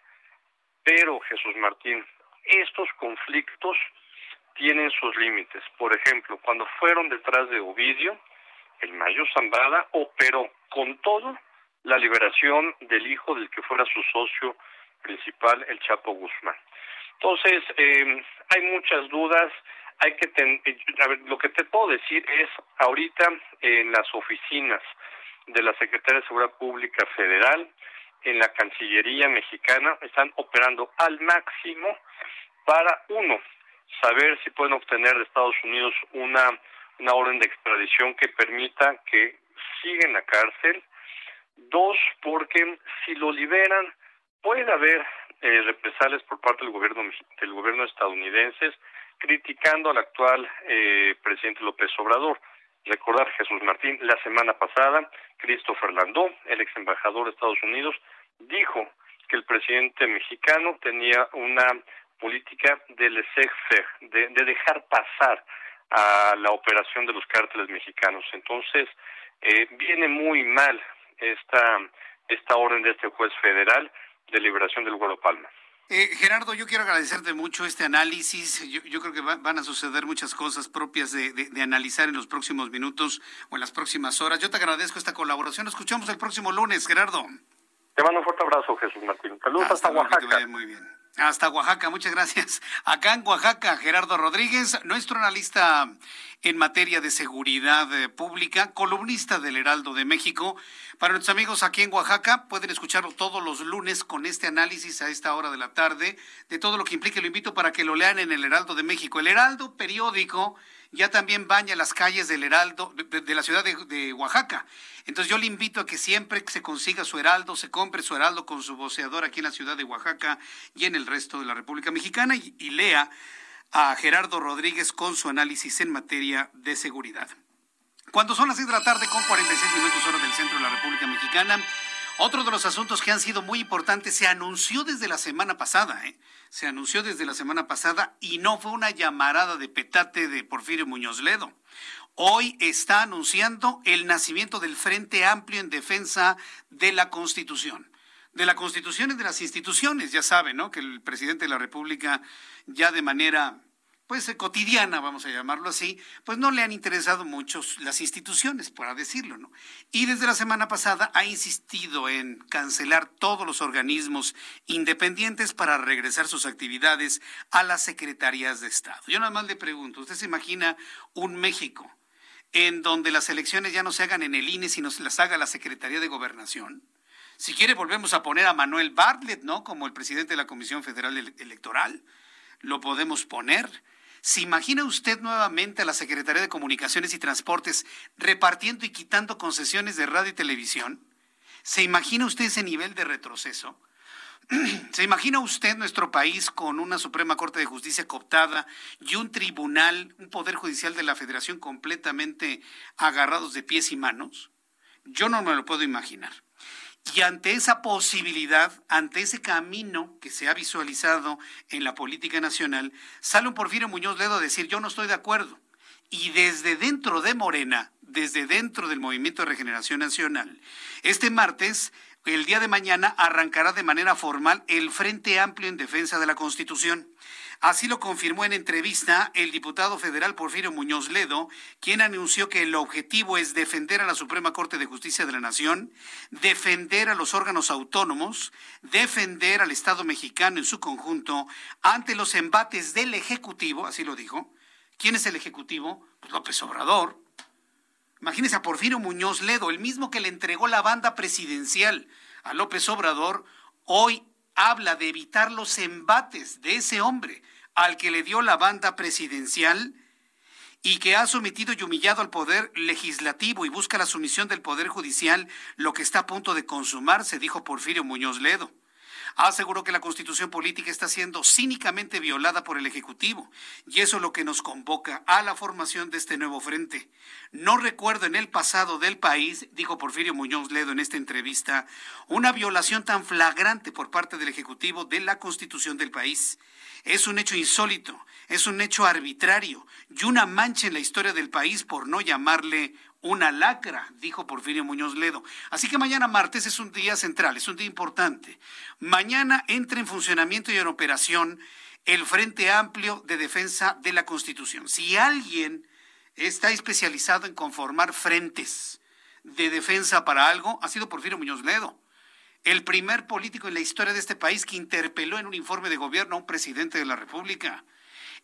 Pero, Jesús Martín, estos conflictos tienen sus límites. Por ejemplo, cuando fueron detrás de Ovidio, el Mayo Zambada operó con todo la liberación del hijo del que fuera su socio principal, el Chapo Guzmán. Entonces, eh, hay muchas dudas, hay que a ver, lo que te puedo decir es ahorita en las oficinas de la Secretaría de Seguridad Pública Federal, en la Cancillería mexicana, están operando al máximo para uno saber si pueden obtener de Estados Unidos una una orden de extradición que permita que siga en la cárcel. Dos, porque si lo liberan puede haber eh, represalias por parte del gobierno del gobierno estadounidense criticando al actual eh, presidente López Obrador. Recordar Jesús Martín, la semana pasada, Christopher Landó, el ex embajador de Estados Unidos, dijo que el presidente mexicano tenía una política de laissez-faire, de, de dejar pasar a la operación de los cárteles mexicanos. Entonces, eh, viene muy mal esta, esta orden de este juez federal de liberación del Güero Palma. Eh, Gerardo, yo quiero agradecerte mucho este análisis. Yo, creo que van a suceder muchas cosas propias de, de, analizar en los próximos minutos o en las próximas horas. Yo te agradezco esta colaboración. Nos escuchamos el próximo lunes, Gerardo. Te mando un fuerte abrazo, Jesús Martín. Saludos hasta, Oaxaca. muy bien. Hasta Oaxaca, muchas gracias. Acá en Oaxaca, Gerardo Rodríguez, nuestro analista en materia de seguridad eh, pública, columnista del Heraldo de México. Para nuestros amigos aquí en Oaxaca, pueden escucharlo todos los lunes con este análisis a esta hora de la tarde de todo lo que implica. Lo invito para que lo lean en el Heraldo de México. El Heraldo periódico ya también baña las calles del Heraldo, de, la ciudad de, Oaxaca. Entonces yo le invito a que siempre que se consiga su Heraldo, se compre su Heraldo con su voceador aquí en la ciudad de Oaxaca y en el resto de la República Mexicana y, lea a Gerardo Rodríguez con su análisis en materia de seguridad. Cuando son las 6 de la tarde con 46 minutos hora del centro de la República Mexicana, otro de los asuntos que han sido muy importantes se anunció desde la semana pasada, ¿eh? se anunció desde la semana pasada y no fue una llamarada de petate de Porfirio Muñoz Ledo. Hoy está anunciando el nacimiento del Frente Amplio en Defensa de la Constitución. De la Constitución y de las instituciones, ya saben, ¿no? Que el presidente de la República ya de manera pues eh, cotidiana, vamos a llamarlo así, pues no le han interesado mucho las instituciones, para decirlo, ¿no? Y desde la semana pasada ha insistido en cancelar todos los organismos independientes para regresar sus actividades a las secretarías de Estado. Yo nada más le pregunto, ¿usted se imagina un México en donde las elecciones ya no se hagan en el INE, sino se las haga la Secretaría de Gobernación? Si quiere, volvemos a poner a Manuel Bartlett, ¿no? Como el presidente de la Comisión Federal Electoral. Lo podemos poner ¿Se imagina usted nuevamente a la Secretaría de Comunicaciones y Transportes repartiendo y quitando concesiones de radio y televisión? ¿Se imagina usted ese nivel de retroceso? ¿Se imagina usted nuestro país con una Suprema Corte de Justicia cooptada y un tribunal, un Poder Judicial de la Federación completamente agarrados de pies y manos? Yo no me lo puedo imaginar. Y ante esa posibilidad, ante ese camino que se ha visualizado en la política nacional, sale un Porfirio Muñoz Ledo a decir yo no estoy de acuerdo. y desde dentro de Morena, desde dentro del Movimiento de Regeneración Nacional, este martes, el día de mañana, arrancará de manera formal el Frente Amplio en Defensa de la Constitución. Así lo confirmó en entrevista el diputado federal Porfirio Muñoz Ledo, quien anunció que el objetivo es defender a la Suprema Corte de Justicia de la Nación, defender a los órganos autónomos, defender al Estado mexicano en su conjunto ante los embates del Ejecutivo, así lo dijo. ¿Quién es el Ejecutivo? Pues López Obrador. Imagínese a Porfirio Muñoz Ledo, el mismo que le entregó la banda presidencial a López Obrador, hoy habla de evitar los embates de ese hombre al que le dio la banda presidencial y que ha sometido y humillado al poder legislativo y busca la sumisión del poder judicial, lo que está a punto de consumarse, dijo Porfirio Muñoz Ledo aseguró que la constitución política está siendo cínicamente violada por el Ejecutivo y eso es lo que nos convoca a la formación de este nuevo frente. No recuerdo en el pasado del país, dijo Porfirio Muñoz Ledo en esta entrevista, una violación tan flagrante por parte del Ejecutivo de la constitución del país. Es un hecho insólito, es un hecho arbitrario y una mancha en la historia del país por no llamarle una lacra, dijo Porfirio Muñoz Ledo. Así que mañana martes es un día central, es un día importante. Mañana entra en funcionamiento y en operación el Frente Amplio de Defensa de la Constitución. Si alguien está especializado en conformar frentes de defensa para algo, ha sido Porfirio Muñoz Ledo. El primer político en la historia de este país que interpeló en un informe de gobierno a un presidente de la República.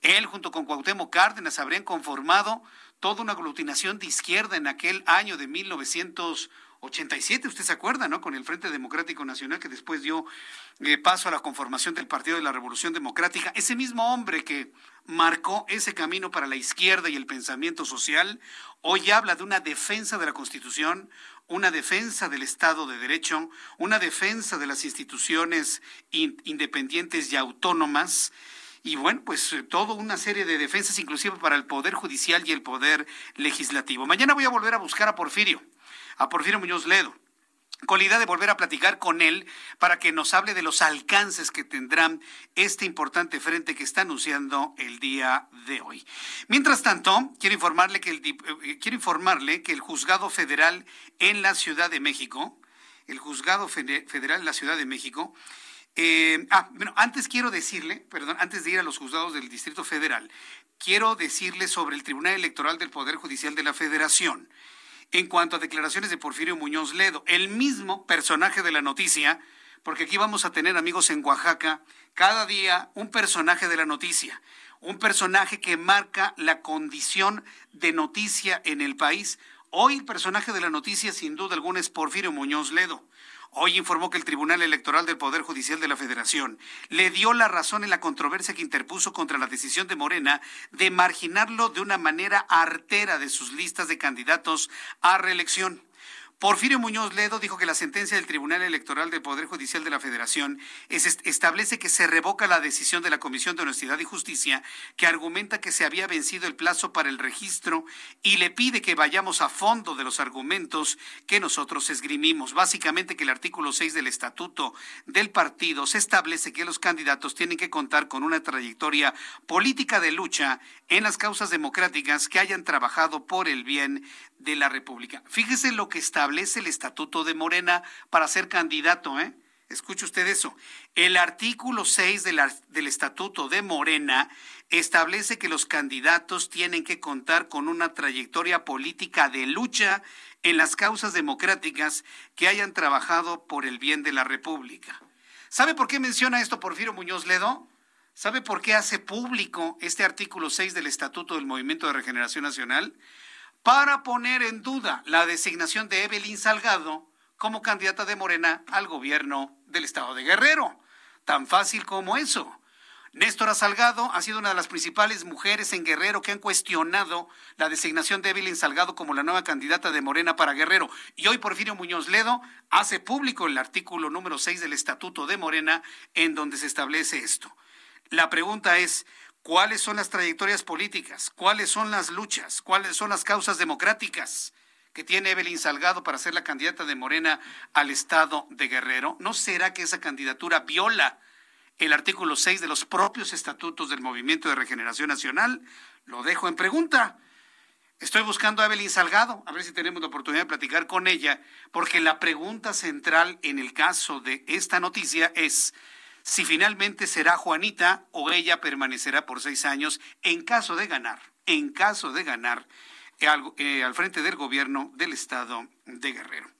Él, junto con Cuauhtémoc Cárdenas, habrían conformado toda una aglutinación de izquierda en aquel año de 1987, usted se acuerda, ¿no? Con el Frente Democrático Nacional que después dio eh, paso a la conformación del Partido de la Revolución Democrática. Ese mismo hombre que marcó ese camino para la izquierda y el pensamiento social, hoy habla de una defensa de la Constitución, una defensa del Estado de Derecho, una defensa de las instituciones independientes y autónomas y bueno, pues eh, toda una serie de defensas inclusive para el Poder Judicial y el Poder Legislativo. Mañana voy a volver a buscar a Porfirio, a Porfirio Muñoz Ledo con la idea de volver a platicar con él para que nos hable de los alcances que tendrán este importante frente que está anunciando el día de hoy. Mientras tanto, quiero informarle que el, eh, quiero informarle que el juzgado federal en la Ciudad de México, el juzgado federal en la Ciudad de México, eh, ah, bueno, antes quiero decirle, perdón, antes de ir a los juzgados del Distrito Federal, quiero decirle sobre el Tribunal Electoral del Poder Judicial de la Federación. En cuanto a declaraciones de Porfirio Muñoz Ledo, el mismo personaje de la noticia, porque aquí vamos a tener amigos en Oaxaca, cada día un personaje de la noticia, un personaje que marca la condición de noticia en el país. Hoy el personaje de la noticia, sin duda alguna, es Porfirio Muñoz Ledo. Hoy informó que el Tribunal Electoral del Poder Judicial de la Federación le dio la razón en la controversia que interpuso contra la decisión de Morena de marginarlo de una manera artera de sus listas de candidatos a reelección. Porfirio Muñoz Ledo dijo que la sentencia del Tribunal Electoral del Poder Judicial de la Federación establece que se revoca la decisión de la Comisión de Honestidad y Justicia que argumenta que se había vencido el plazo para el registro y le pide que vayamos a fondo de los argumentos que nosotros esgrimimos. Básicamente que el artículo 6 del estatuto del partido se establece que los candidatos tienen que contar con una trayectoria política de lucha en las causas democráticas que hayan trabajado por el bien de la República. Fíjese lo que establece el Estatuto de Morena para ser candidato, ¿eh? Escuche usted eso. El artículo 6 del Estatuto de Morena establece que los candidatos tienen que contar con una trayectoria política de lucha en las causas democráticas que hayan trabajado por el bien de la República. ¿Sabe por qué menciona esto Porfirio Muñoz Ledo? ¿Sabe por qué hace público este artículo 6 del Estatuto del Movimiento de Regeneración Nacional? Para poner en duda la designación de Evelyn Salgado como candidata de Morena al gobierno del estado de Guerrero. Tan fácil como eso. Néstora Salgado ha sido una de las principales mujeres en Guerrero que han cuestionado la designación de Evelyn Salgado como la nueva candidata de Morena para Guerrero. Y hoy Porfirio Muñoz Ledo hace público el artículo número 6 del Estatuto de Morena en donde se establece esto. La pregunta es, cuáles son las trayectorias políticas, cuáles son las luchas, cuáles son las causas democráticas que tiene Evelyn Salgado para ser la candidata de Morena al Estado de Guerrero. ¿No será que esa candidatura viola el artículo 6 de los propios estatutos del Movimiento de Regeneración Nacional? Lo dejo en pregunta. Estoy buscando a Evelyn Salgado, a ver si tenemos la oportunidad de platicar con ella, porque la pregunta central en el caso de esta noticia es si finalmente será Juanita o ella permanecerá por seis años en caso de ganar, en caso de ganar eh, al, frente del gobierno del estado de Guerrero.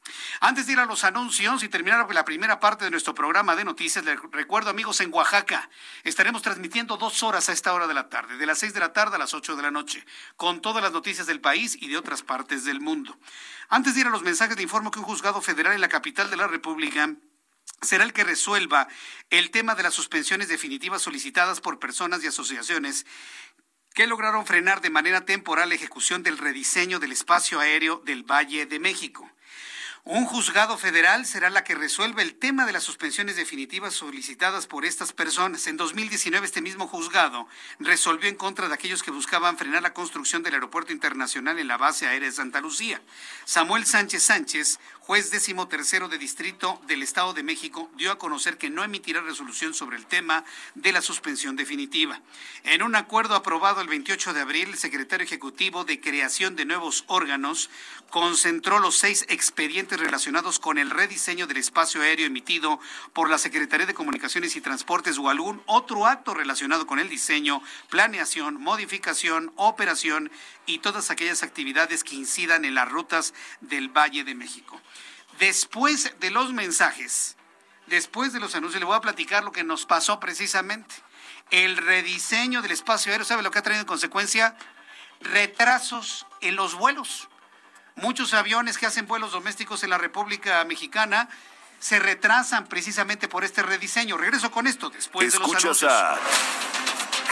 Antes de ir a los anuncios y terminar la primera parte de nuestro programa de noticias, les recuerdo amigos en Oaxaca, estaremos transmitiendo dos horas a esta hora de la tarde, de las seis de la tarde a las ocho de la noche, con todas las noticias del país y de otras partes del mundo. Antes de ir a los mensajes, le informo que un juzgado federal en la capital de la República será el que resuelva el tema de las suspensiones definitivas solicitadas por personas y asociaciones que lograron frenar de manera temporal la ejecución del rediseño del espacio aéreo del Valle de México. Un juzgado federal será la que resuelva el tema de las suspensiones definitivas solicitadas por estas personas. En 2019 este mismo juzgado resolvió en contra de aquellos que buscaban frenar la construcción del aeropuerto internacional en la base aérea de Santa Lucía. Samuel Sánchez Sánchez juez décimo tercero de distrito del Estado de México, dio a conocer que no emitirá resolución sobre el tema de la suspensión definitiva. En un acuerdo aprobado el 28 de abril, el secretario ejecutivo de creación de nuevos órganos concentró los seis expedientes relacionados con el rediseño del espacio aéreo emitido por la Secretaría de Comunicaciones y Transportes o algún otro acto relacionado con el diseño, planeación, modificación, operación y todas aquellas actividades que incidan en las rutas del Valle de México. Después de los mensajes, después de los anuncios, le voy a platicar lo que nos pasó precisamente. El rediseño del espacio aéreo, ¿sabe lo que ha traído en consecuencia? Retrasos en los vuelos. Muchos aviones que hacen vuelos domésticos en la República Mexicana se retrasan precisamente por este rediseño. Regreso con esto después de los anuncios.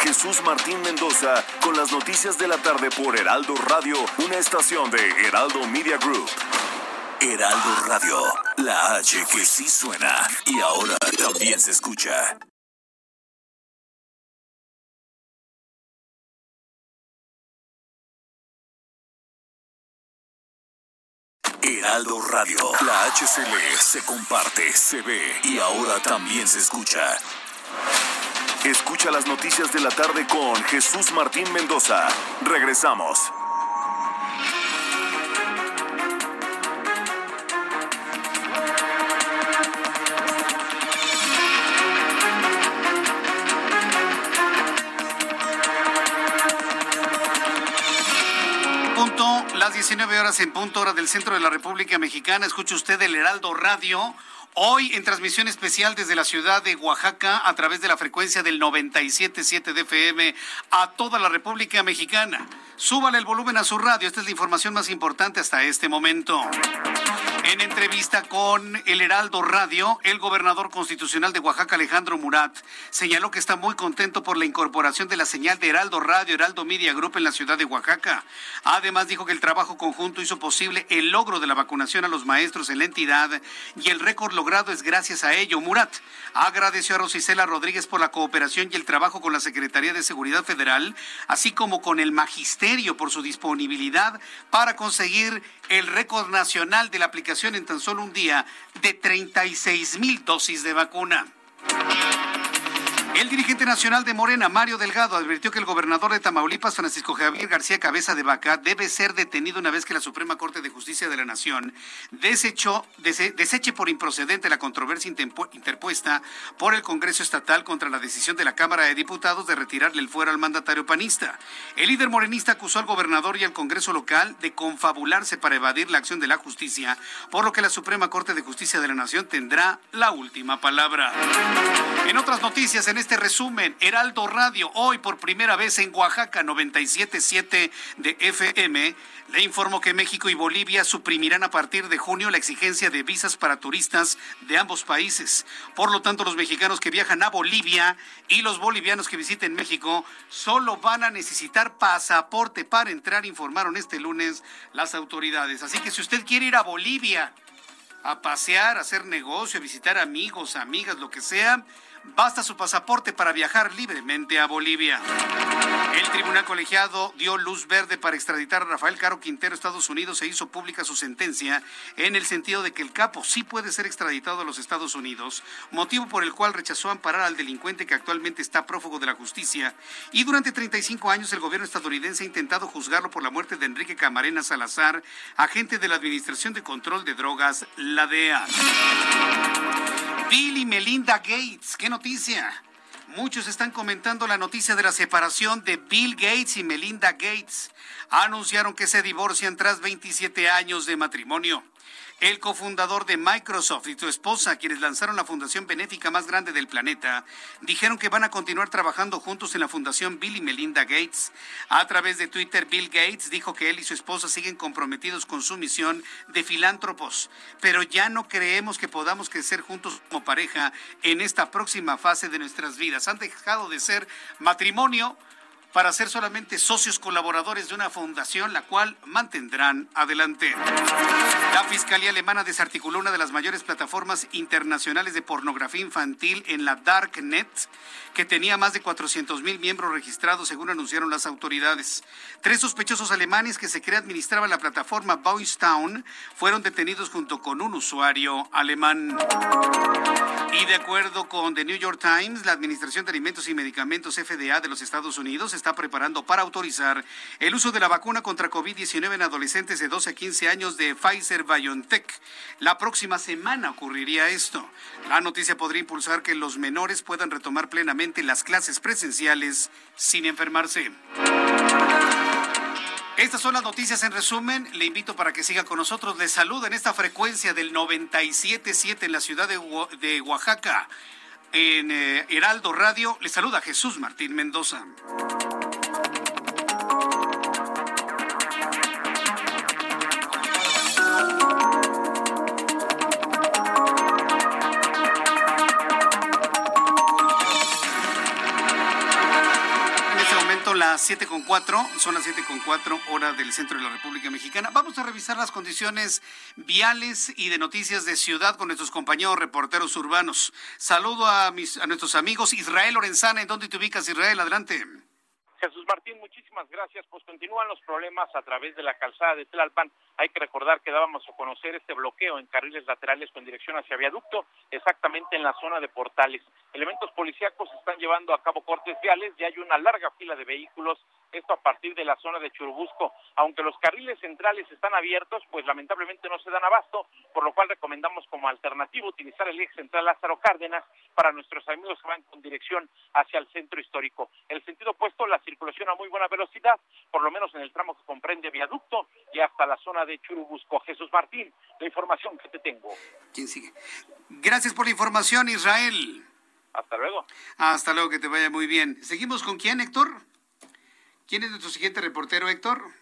Jesús Martín Mendoza con las noticias de la tarde por Heraldo Radio, una estación de Heraldo Media Group. Heraldo Radio, la H que sí suena y ahora también se escucha. Heraldo Radio, la HCL se comparte, se ve y ahora también se escucha. Escucha las noticias de la tarde con Jesús Martín Mendoza. Regresamos. 19 horas en punto hora del centro de la República Mexicana. Escucha usted el Heraldo Radio Hoy en transmisión especial desde la ciudad de Oaxaca a través de la frecuencia del 97.7 de FM a toda la República Mexicana. Súbale el volumen a su radio, esta es la información más importante hasta este momento. En entrevista con el Heraldo Radio, el gobernador constitucional de Oaxaca, Alejandro Murat, señaló que está muy contento por la incorporación de la señal de Heraldo Radio, Heraldo Media Group en la ciudad de Oaxaca. Además, dijo que el trabajo conjunto hizo posible el logro de la vacunación a los maestros en la entidad y el récord logrado es gracias a ello. Murat agradeció a Rosicela Rodríguez por la cooperación y el trabajo con la Secretaría de Seguridad Federal, así como con el Magisterio por su disponibilidad para conseguir el récord nacional de la aplicación en tan solo un día de 36 mil dosis de vacuna. El dirigente nacional de Morena, Mario Delgado, advirtió que el gobernador de Tamaulipas, Francisco Javier García Cabeza de Vaca, debe ser detenido una vez que la Suprema Corte de Justicia de la Nación desechó, deseche por improcedente la controversia interpuesta por el Congreso Estatal contra la decisión de la Cámara de Diputados de retirarle el fuero al mandatario panista. El líder morenista acusó al gobernador y al Congreso local de confabularse para evadir la acción de la justicia, por lo que la Suprema Corte de Justicia de la Nación tendrá la última palabra. En otras noticias, en este resumen, Heraldo Radio, hoy por primera vez en Oaxaca 977 de FM, le informo que México y Bolivia suprimirán a partir de junio la exigencia de visas para turistas de ambos países. Por lo tanto, los mexicanos que viajan a Bolivia y los bolivianos que visiten México solo van a necesitar pasaporte para entrar, informaron este lunes las autoridades. Así que si usted quiere ir a Bolivia a pasear, a hacer negocio, a visitar amigos, amigas, lo que sea, Basta su pasaporte para viajar libremente a Bolivia. El tribunal colegiado dio luz verde para extraditar a Rafael Caro Quintero a Estados Unidos e hizo pública su sentencia en el sentido de que el capo sí puede ser extraditado a los Estados Unidos, motivo por el cual rechazó amparar al delincuente que actualmente está prófugo de la justicia. Y durante 35 años el gobierno estadounidense ha intentado juzgarlo por la muerte de Enrique Camarena Salazar, agente de la Administración de Control de Drogas, la DEA. Bill y Melinda Gates, qué noticia. Muchos están comentando la noticia de la separación de Bill Gates y Melinda Gates. Anunciaron que se divorcian tras 27 años de matrimonio. El cofundador de Microsoft y su esposa, quienes lanzaron la fundación benéfica más grande del planeta, dijeron que van a continuar trabajando juntos en la fundación Bill y Melinda Gates. A través de Twitter, Bill Gates dijo que él y su esposa siguen comprometidos con su misión de filántropos, pero ya no creemos que podamos crecer juntos como pareja en esta próxima fase de nuestras vidas. Han dejado de ser matrimonio para ser solamente socios colaboradores de una fundación, la cual mantendrán adelante. La Fiscalía Alemana desarticuló una de las mayores plataformas internacionales de pornografía infantil en la Darknet, que tenía más de 400 mil miembros registrados, según anunciaron las autoridades. Tres sospechosos alemanes que se cree administraban la plataforma Town fueron detenidos junto con un usuario alemán. Y de acuerdo con The New York Times, la Administración de Alimentos y Medicamentos FDA de los Estados Unidos está preparando para autorizar el uso de la vacuna contra COVID-19 en adolescentes de 12 a 15 años de Pfizer BioNTech. La próxima semana ocurriría esto. La noticia podría impulsar que los menores puedan retomar plenamente las clases presenciales sin enfermarse. Estas son las noticias en resumen. Le invito para que siga con nosotros. Le saluda en esta frecuencia del 97.7 en la ciudad de, Oaxaca, en eh, Heraldo Radio. Le saluda Jesús Martín Mendoza. Las 7 con 4, son las 7 con 4 hora del centro de la República Mexicana. Vamos a revisar las condiciones viales y de noticias de ciudad con nuestros compañeros reporteros urbanos. Saludo a, mis, a nuestros amigos Israel Lorenzana. ¿En dónde te ubicas, Israel? Adelante. Jesús Martín, muchísimas gracias. Pues continúan los problemas a través de la calzada de Tlalpan. Hay que recordar que dábamos a conocer este bloqueo en carriles laterales con dirección hacia viaducto, exactamente en la zona de portales. Elementos policíacos están llevando a cabo cortes viales y hay una larga fila de vehículos esto a partir de la zona de Churubusco. Aunque los carriles centrales están abiertos, pues lamentablemente no se dan abasto, por lo cual recomendamos como alternativa utilizar el eje central Lázaro Cárdenas para nuestros amigos que van con dirección hacia el centro histórico. El sentido opuesto, la circulación a muy buena velocidad, por lo menos en el tramo que comprende viaducto y hasta la zona de Churubusco. Jesús Martín, la información que te tengo. ¿Quién sigue? Gracias por la información, Israel. Hasta luego. Hasta luego, que te vaya muy bien. ¿Seguimos con quién, Héctor? ¿Quién es nuestro siguiente reportero, Héctor?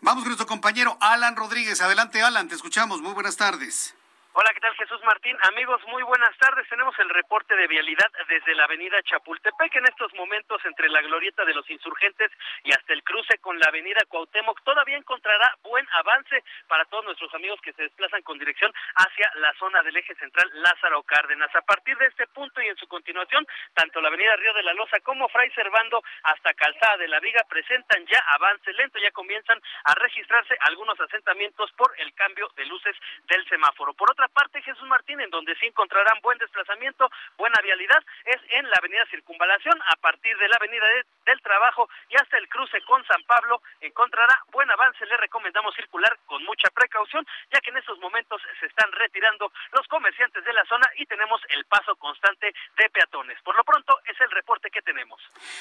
Vamos con nuestro compañero Alan Rodríguez. Adelante, Alan, te escuchamos. Muy buenas tardes. Hola, ¿qué tal Jesús Martín? Amigos, muy buenas tardes. Tenemos el reporte de vialidad desde la avenida Chapultepec en estos momentos entre la glorieta de los insurgentes y hasta el cruce con la avenida Cuauhtémoc. Todavía encontrará buen avance para todos nuestros amigos que se desplazan con dirección hacia la zona del eje central Lázaro Cárdenas. A partir de este punto y en su continuación, tanto la avenida Río de la Loza como Fray Servando hasta Calzada de la Viga presentan ya avance lento, ya comienzan a registrarse algunos asentamientos por el cambio de luces del semáforo. Por otra parte, Jesús Martín, en donde sí encontrarán buen desplazamiento, buena vialidad, es en la avenida Circunvalación, a partir de la avenida del Trabajo y hasta el cruce con San Pablo, encontrará buen avance. Le recomendamos circular con mucha precaución, ya que en estos momentos se están retirando los comerciantes de la zona y tenemos el paso constante de peatones. Por lo pronto, es el reporte que tenemos.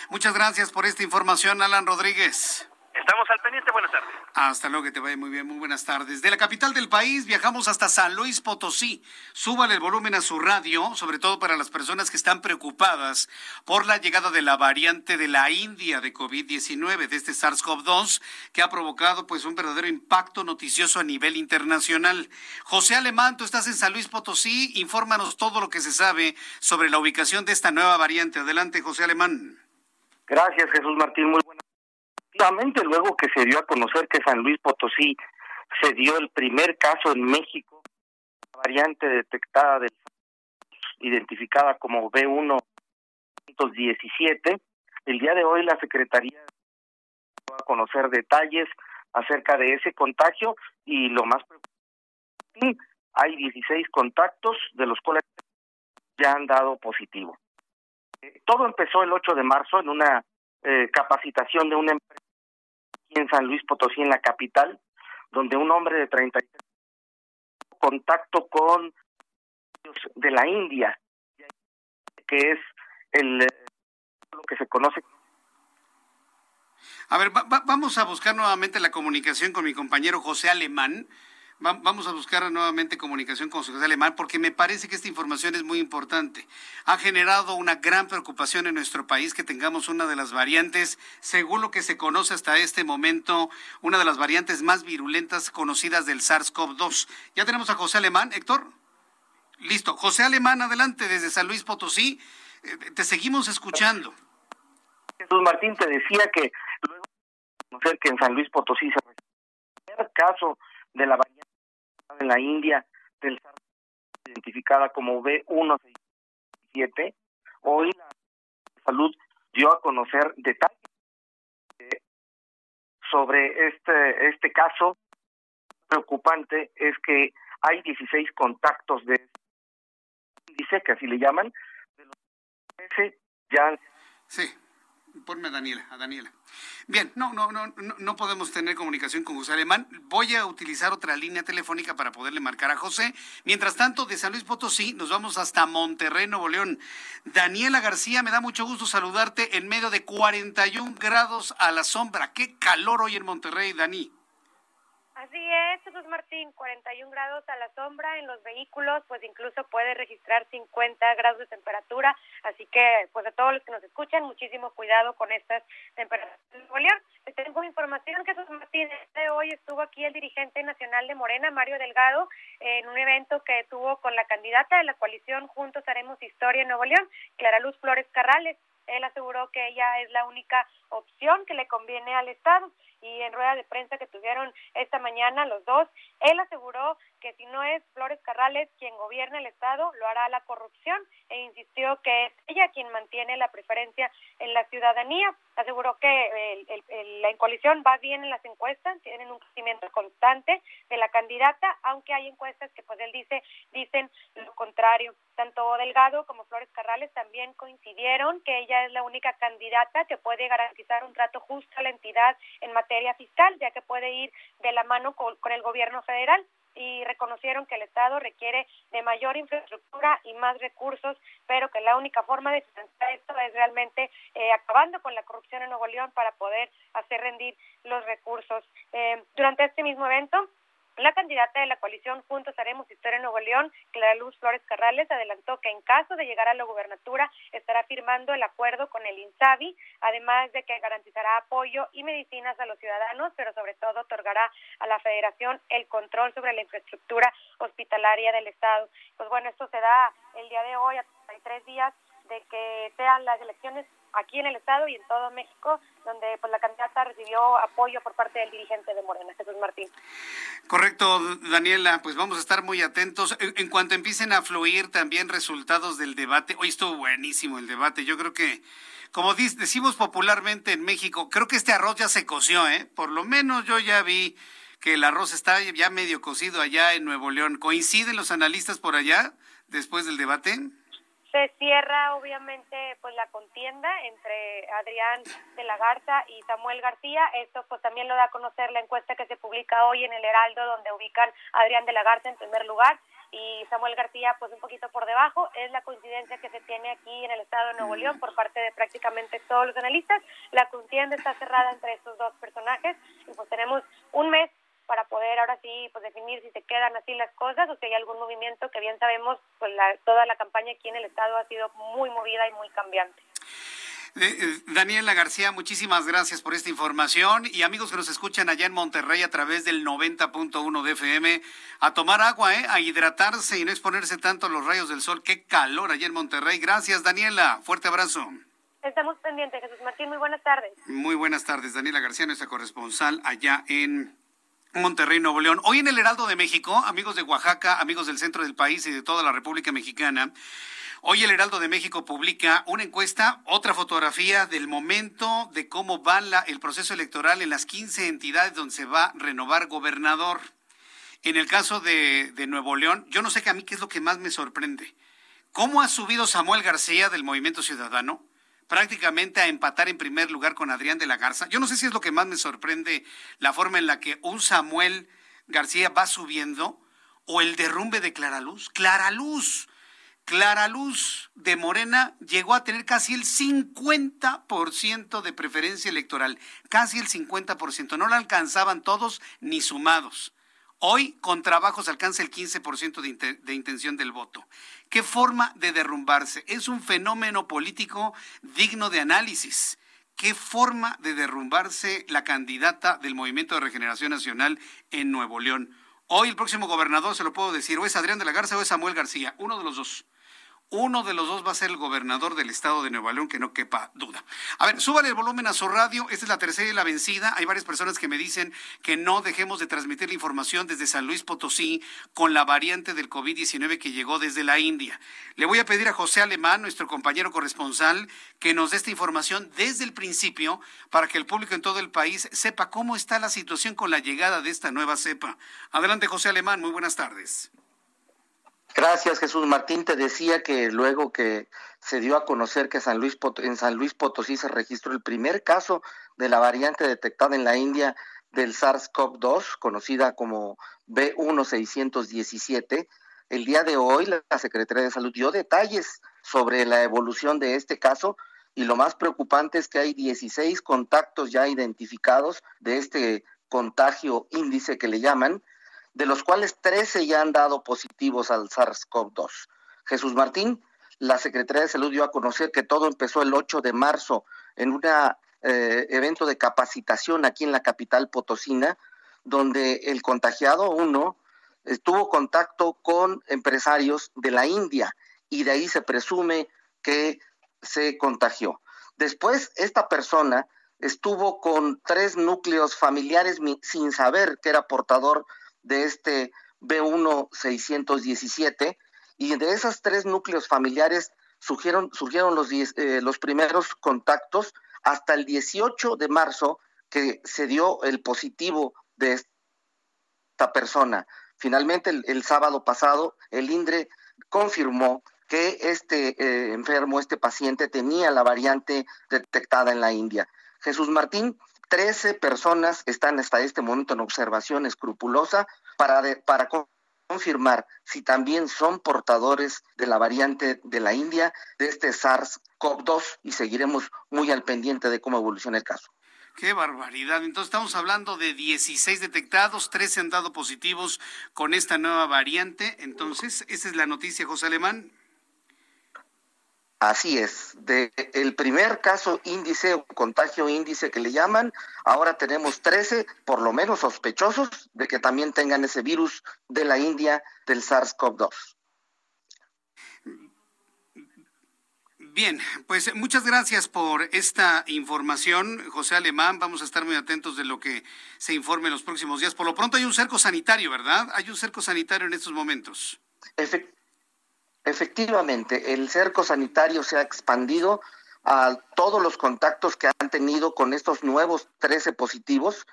Muchas gracias por esta información, Alan Rodríguez. Estamos al pendiente, buenas tardes. Hasta luego, que te vaya muy bien, muy buenas tardes. De la capital del país viajamos hasta San Luis Potosí. Súbale el volumen a su radio, sobre todo para las personas que están preocupadas por la llegada de la variante de la India de COVID-19, de este SARS-CoV-2, que ha provocado pues un verdadero impacto noticioso a nivel internacional. José Alemán, tú estás en San Luis Potosí, infórmanos todo lo que se sabe sobre la ubicación de esta nueva variante. Adelante, José Alemán. Gracias, Jesús Martín. Muy buenas luego que se dio a conocer que San Luis Potosí se dio el primer caso en México, la variante detectada del identificada como B117. El día de hoy la Secretaría va a conocer detalles acerca de ese contagio y lo más preocupante, hay 16 contactos de los cuales ya han dado positivo. Eh, todo empezó el 8 de marzo en una eh, capacitación de una empresa en San Luis Potosí, en la capital, donde un hombre de 33 contacto con de la India, que es el lo que se conoce. A ver, vamos a buscar nuevamente la comunicación con mi compañero José Alemán vamos a buscar nuevamente comunicación con José Alemán porque me parece que esta información es muy importante. Ha generado una gran preocupación en nuestro país que tengamos una de las variantes, según lo que se conoce hasta este momento, una de las variantes más virulentas conocidas del SARS-CoV-2. Ya tenemos a José Alemán, Héctor. Listo. José Alemán, adelante desde San Luis Potosí. Eh, te seguimos escuchando. Jesús Martín te decía que luego de conocer que en San Luis Potosí se el caso de la variante en la India del identificada como B167, hoy la salud dio a conocer detalles sobre este este caso. Preocupante es que hay 16 contactos de dice que así le llaman de los ya sí Ponme a Daniela, a Daniela. Bien, no, no, no, no, podemos tener comunicación con José Alemán. Voy a utilizar otra línea telefónica para poderle marcar a José. Mientras tanto, de San Luis Potosí nos vamos hasta Monterrey, Nuevo León. Daniela García, me da mucho gusto saludarte en medio de 41 grados a la sombra. Qué calor hoy en Monterrey, Dani. Así es, Jesús Martín, 41 grados a la sombra en los vehículos, pues incluso puede registrar 50 grados de temperatura, así que pues a todos los que nos escuchan, muchísimo cuidado con estas temperaturas. Te tengo información, Jesús Martín, de hoy estuvo aquí el dirigente nacional de Morena, Mario Delgado, en un evento que tuvo con la candidata de la coalición Juntos Haremos Historia en Nuevo León, Clara Luz Flores Carrales. Él aseguró que ella es la única opción que le conviene al Estado y en rueda de prensa que tuvieron esta mañana los dos, él aseguró que si no es Flores Carrales quien gobierna el Estado, lo hará la corrupción e insistió que es ella quien mantiene la preferencia en la ciudadanía. Aseguró que la coalición va bien en las encuestas, tienen un crecimiento constante de la candidata, aunque hay encuestas que pues él dice dicen lo contrario. Tanto Delgado como Flores Carrales también coincidieron que ella es la única candidata que puede garantizar un trato justo a la entidad en materia fiscal, ya que puede ir de la mano con el gobierno federal y reconocieron que el Estado requiere de mayor infraestructura y más recursos, pero que la única forma de financiar esto es realmente eh, acabando con la corrupción en Nuevo León para poder hacer rendir los recursos. Eh, durante este mismo evento, la candidata de la coalición Juntos Haremos Historia en Nuevo León, Clara Luz Flores Carrales, adelantó que en caso de llegar a la gubernatura estará firmando el acuerdo con el INSABI, además de que garantizará apoyo y medicinas a los ciudadanos, pero sobre todo otorgará a la federación el control sobre la infraestructura hospitalaria del Estado. Pues bueno, esto se da el día de hoy, a tres días de que sean las elecciones aquí en el estado y en todo México, donde pues la candidata recibió apoyo por parte del dirigente de Morena, Jesús Martín. Correcto, Daniela, pues vamos a estar muy atentos. En, cuanto empiecen a fluir también resultados del debate, hoy estuvo buenísimo el debate, yo creo que como decimos popularmente en México, creo que este arroz ya se coció, ¿eh? Por lo menos yo ya vi que el arroz está ya medio cocido allá en Nuevo León. ¿Coinciden los analistas por allá después del debate? Se cierra obviamente pues la contienda entre Adrián de la Garza y Samuel García. Esto pues también lo da a conocer la encuesta que se publica hoy en el Heraldo donde ubican a Adrián de la Garza en primer lugar y Samuel García pues un poquito por debajo. Es la coincidencia que se tiene aquí en el estado de Nuevo León por parte de prácticamente todos los analistas. La contienda está cerrada entre estos dos personajes y pues tenemos un mes para poder ahora sí pues definir si se quedan así las cosas o si hay algún movimiento que bien sabemos pues la, toda la campaña aquí en el estado ha sido muy movida y muy cambiante. Eh, Daniela García, muchísimas gracias por esta información y amigos que nos escuchan allá en Monterrey a través del 90.1 de FM, a tomar agua, ¿eh? a hidratarse y no exponerse tanto a los rayos del sol. Qué calor allá en Monterrey. Gracias, Daniela. Fuerte abrazo. Estamos pendientes, Jesús Martín. Muy buenas tardes. Muy buenas tardes, Daniela García, nuestra corresponsal allá en Monterrey, Nuevo León. Hoy en el Heraldo de México, amigos de Oaxaca, amigos del centro del país y de toda la República Mexicana, Hoy el Heraldo de México publica una encuesta, otra fotografía del momento de cómo va el proceso electoral en las 15 entidades donde se va a renovar gobernador. En el caso de, de Nuevo León, yo no sé que a mí qué es lo que más me sorprende. ¿Cómo ha subido Samuel García del Movimiento Ciudadano? Prácticamente a empatar en primer lugar con Adrián de la Garza. Yo no sé si es lo que más me sorprende la forma en la que un Samuel García va subiendo o el derrumbe de Clara Luz. Clara Luz, Clara Luz de Morena llegó a tener casi el 50% de preferencia electoral, casi el 50%. No la alcanzaban todos ni sumados. Hoy, con trabajos, alcanza el 15% de, de intención del voto. ¿Qué forma de derrumbarse? Es un fenómeno político digno de análisis. ¿Qué forma de derrumbarse la candidata del Movimiento de Regeneración Nacional en Nuevo León? Hoy el próximo gobernador, se lo puedo decir, o es Adrián de la Garza o es Samuel García, uno de los dos. Uno de los dos va a ser el gobernador del estado de Nueva León, que no quepa duda. A ver, súbale el volumen a su radio. Esta es la tercera y la vencida. Hay varias personas que me dicen que no dejemos de transmitir la información desde San Luis Potosí con la variante del COVID-19 que llegó desde la India. Le voy a pedir a José Alemán, nuestro compañero corresponsal, que nos dé esta información desde el principio para que el público en todo el país sepa cómo está la situación con la llegada de esta nueva cepa. Adelante, José Alemán. Muy buenas tardes. Gracias, Jesús Martín. Te decía que luego que se dio a conocer que en San Luis Potosí se registró el primer caso de la variante detectada en la India del SARS-CoV-2, conocida como B1617, el día de hoy la Secretaría de Salud dio detalles sobre la evolución de este caso y lo más preocupante es que hay 16 contactos ya identificados de este contagio índice que le llaman, de los cuales 13 ya han dado positivos al SARS-CoV-2. Jesús Martín, la Secretaría de Salud dio a conocer que todo empezó el 8 de marzo en un eh, evento de capacitación aquí en la capital potosina, donde el contagiado uno tuvo contacto con empresarios de la India y de ahí se presume que se contagió. Después, esta persona estuvo con tres núcleos familiares sin saber que era portador de este B1-617 y de esos tres núcleos familiares surgieron, surgieron los, eh, los primeros contactos hasta el 18 de marzo que se dio el positivo de esta persona. Finalmente, el, sábado pasado, el INDRE confirmó que este eh, enfermo, este paciente, tenía la variante detectada en la India. Jesús Martín 13 personas están hasta este momento en observación escrupulosa para, para confirmar si también son portadores de la variante de la India, de este SARS-CoV-2, y seguiremos muy al pendiente de cómo evoluciona el caso. Qué barbaridad. Entonces estamos hablando de 16 detectados, 13 han dado positivos con esta nueva variante. Entonces, esa es la noticia, José Alemán. Así es, de el primer caso índice o contagio índice que le llaman, ahora tenemos 13 por lo menos sospechosos de que también tengan ese virus de la India del SARS-CoV-2. Bien, pues muchas gracias por esta información, José Alemán. Vamos a estar muy atentos de lo que se informe en los próximos días. Por lo pronto hay un cerco sanitario, ¿verdad? Hay un cerco sanitario en estos momentos. Efectivamente Efectivamente, el cerco sanitario se ha expandido a todos los contactos que han tenido con estos nuevos 13 positivos,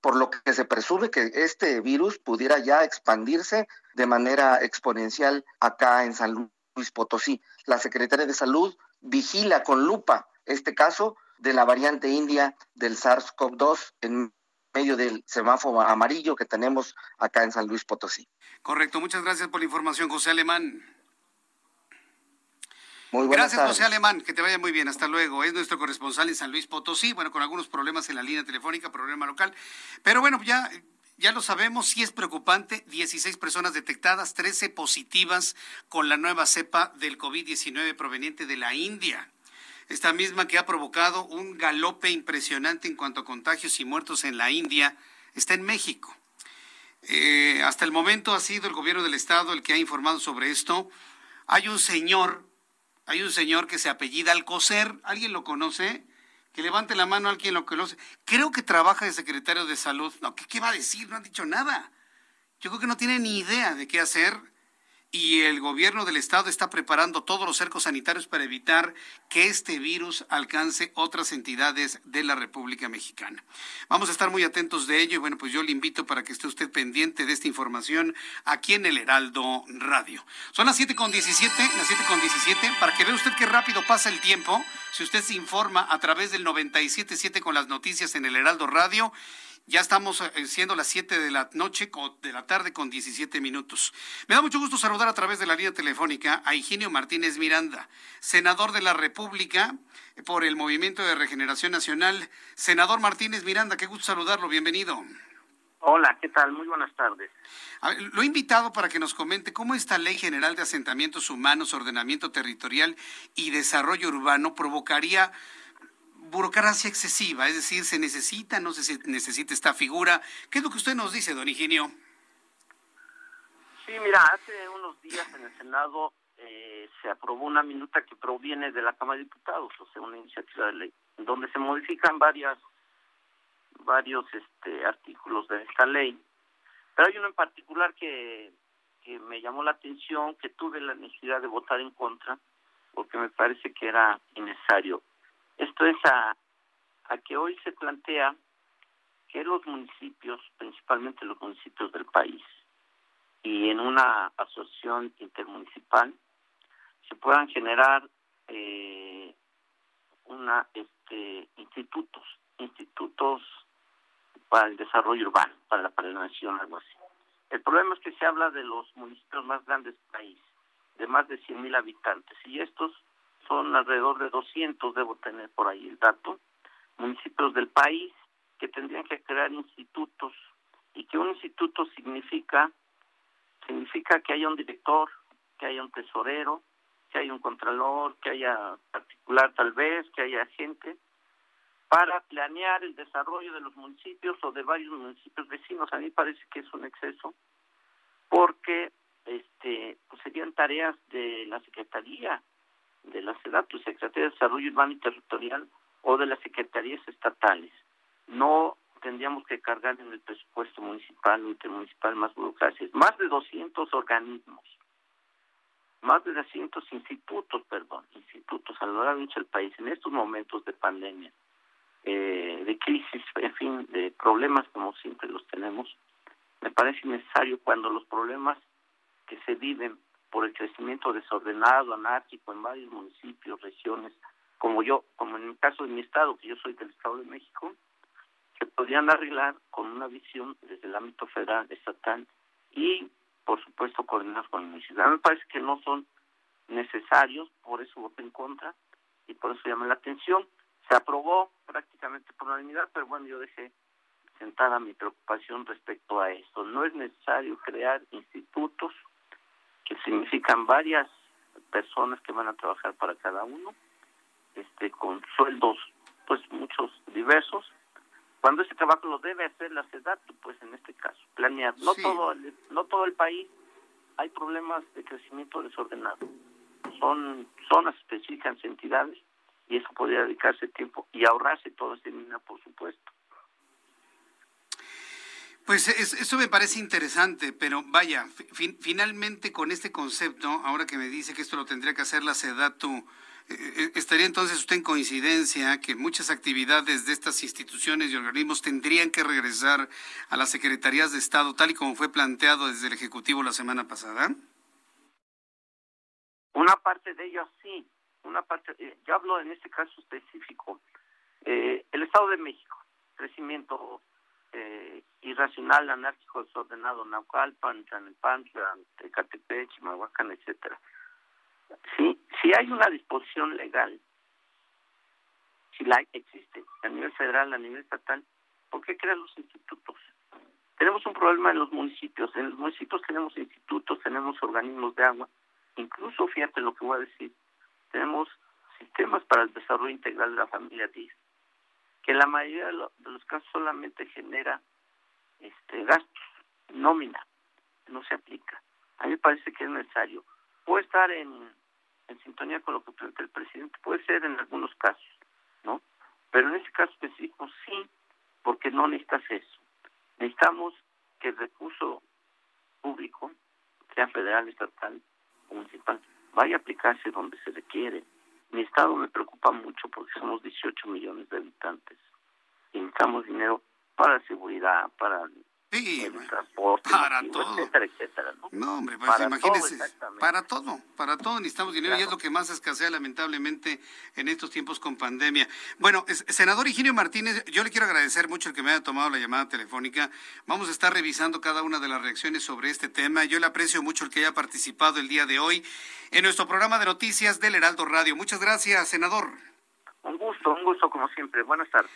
por lo que se presume que este virus pudiera ya expandirse de manera exponencial acá en San Luis Potosí. La Secretaría de Salud vigila con lupa este caso de la variante india del SARS-CoV-2 en medio del semáforo amarillo que tenemos acá en San Luis Potosí. Correcto, muchas gracias por la información, José Alemán. Muy Gracias, José Alemán. Que te vaya muy bien. Hasta luego. Es nuestro corresponsal en San Luis Potosí. Bueno, con algunos problemas en la línea telefónica, problema local. Pero bueno, ya, ya lo sabemos. Sí es preocupante. 16 personas detectadas, 13 positivas con la nueva cepa del COVID-19 proveniente de la India. Esta misma que ha provocado un galope impresionante en cuanto a contagios y muertos en la India, está en México. Eh, hasta el momento ha sido el gobierno del estado el que ha informado sobre esto. Hay un señor hay un señor que se apellida Alcocer, ¿alguien lo conoce? Que levante la mano a alguien lo conoce. Creo que trabaja de secretario de salud. No, ¿qué, va a decir? No ha dicho nada. Yo creo que no tiene ni idea de qué hacer. Y el gobierno del estado está preparando todos los cercos sanitarios para evitar que este virus alcance otras entidades de la República Mexicana. Vamos a estar muy atentos de ello y bueno, pues yo le invito para que esté usted pendiente de esta información aquí en el Heraldo Radio. Son las siete con diecisiete, las siete con diecisiete, para que vea usted qué rápido pasa el tiempo, si usted se informa a través del 97.7 con las noticias en el Heraldo Radio ya estamos eh, siendo las 7 de la noche, de la tarde con 17 minutos. Me da mucho gusto saludar a través de la línea telefónica a Higinio Martínez Miranda, senador de la República por el Movimiento de Regeneración Nacional. Senador Martínez Miranda, qué gusto saludarlo, bienvenido. Hola, ¿qué tal? Muy buenas tardes. lo he invitado para que nos comente cómo esta Ley General de Asentamientos Humanos, Ordenamiento Territorial y Desarrollo Urbano provocaría burocracia excesiva, es decir, se necesita, no se necesita esta figura. ¿Qué es lo que usted nos dice, don Higinio? Sí, mira, hace unos días en el Senado eh, se aprobó una minuta que proviene de la Cámara de Diputados, o sea, una iniciativa de ley, donde se modifican varias varios este artículos de esta ley, pero hay uno en particular que, que me llamó la atención, que tuve la necesidad de votar en contra, porque me parece que era innecesario. Esto es a, a que hoy se plantea que los municipios, principalmente los municipios del país, y en una asociación intermunicipal, se puedan generar eh, una este institutos, institutos para el desarrollo urbano, para la planeación, algo así. El problema es que se habla de los municipios más grandes del país, de más de 100.000 habitantes, y estos son alrededor de 200, debo tener por ahí el dato, municipios del país que tendrían que crear institutos y que un instituto significa significa que haya un director, que haya un tesorero, que haya un contralor, que haya particular tal vez, que haya gente para planear el desarrollo de los municipios o de varios municipios vecinos. A mí parece que es un exceso porque este pues serían tareas de la Secretaría de la SEDATU, Secretaría de Desarrollo Urbano y Territorial, o de las secretarías estatales. No tendríamos que cargar en el presupuesto municipal o intermunicipal más burocracias. Más de 200 organismos, más de 200 institutos, perdón, institutos a lo largo del país en estos momentos de pandemia, eh, de crisis, en fin, de problemas como siempre los tenemos. Me parece necesario cuando los problemas que se viven por el crecimiento desordenado, anárquico en varios municipios, regiones, como yo, como en el caso de mi estado, que yo soy del Estado de México, se podrían arreglar con una visión desde el ámbito federal, estatal y, por supuesto, coordinados con la municipio. me parece que no son necesarios, por eso voté en contra y por eso llamé la atención. Se aprobó prácticamente por unanimidad, pero bueno, yo dejé sentada mi preocupación respecto a esto. No es necesario crear institutos que significan varias personas que van a trabajar para cada uno, este, con sueldos, pues muchos diversos. Cuando ese trabajo lo debe hacer la SEDATU, pues en este caso, planear. No todo, el, no todo el país hay problemas de crecimiento desordenado. Son zonas específicas, entidades, y eso podría dedicarse tiempo y ahorrarse todo ese mina, por supuesto. Pues eso me parece interesante, pero vaya, finalmente con este concepto, ahora que me dice que esto lo tendría que hacer la SEDATU, eh, eh, ¿estaría entonces usted en coincidencia que muchas actividades de estas instituciones y organismos tendrían que regresar a las secretarías de Estado, tal y como fue planteado desde el Ejecutivo la semana pasada? Una parte de ellos sí, una parte, eh, yo hablo en este caso específico, el Estado de México, crecimiento eh, irracional, anárquico, desordenado, Naucalpan, Tlanepantla, Tecatepec, Chimalhuacán, etcétera. Sí, si hay una disposición legal, si la existe a nivel federal, a nivel estatal, ¿por qué crean los institutos? Tenemos un problema en los municipios. En los municipios tenemos institutos, tenemos organismos de agua. Incluso, fíjate lo que voy a decir, tenemos sistemas para el desarrollo integral de la familia DIS que la mayoría de, los casos solamente genera este gastos, nómina, no se aplica. A mí me parece que es necesario. Puede estar en, en sintonía con lo que plantea el presidente, puede ser en algunos casos, ¿no? Pero en este caso específico sí, porque no necesitas eso. Necesitamos que el recurso público sea federal, estatal municipal, vaya a aplicarse donde se requiere. Mi estado me preocupa mucho porque somos 18 millones de habitantes. Y necesitamos dinero para seguridad, para Sí, el transporte, para todo. etcétera, etcétera, ¿no? No, hombre, pues Para imagínese, todo, para todo, para todo necesitamos dinero y Claro. es lo que más escasea lamentablemente en estos tiempos con pandemia. Bueno, es- senador Higinio Martínez, yo le quiero agradecer mucho el que me haya tomado la llamada telefónica. Vamos a estar revisando cada una de las reacciones sobre este tema. Yo le aprecio mucho el que haya participado el día de hoy en nuestro programa de noticias del Heraldo Radio. Muchas gracias, senador. Un gusto, un gusto como siempre. Buenas tardes.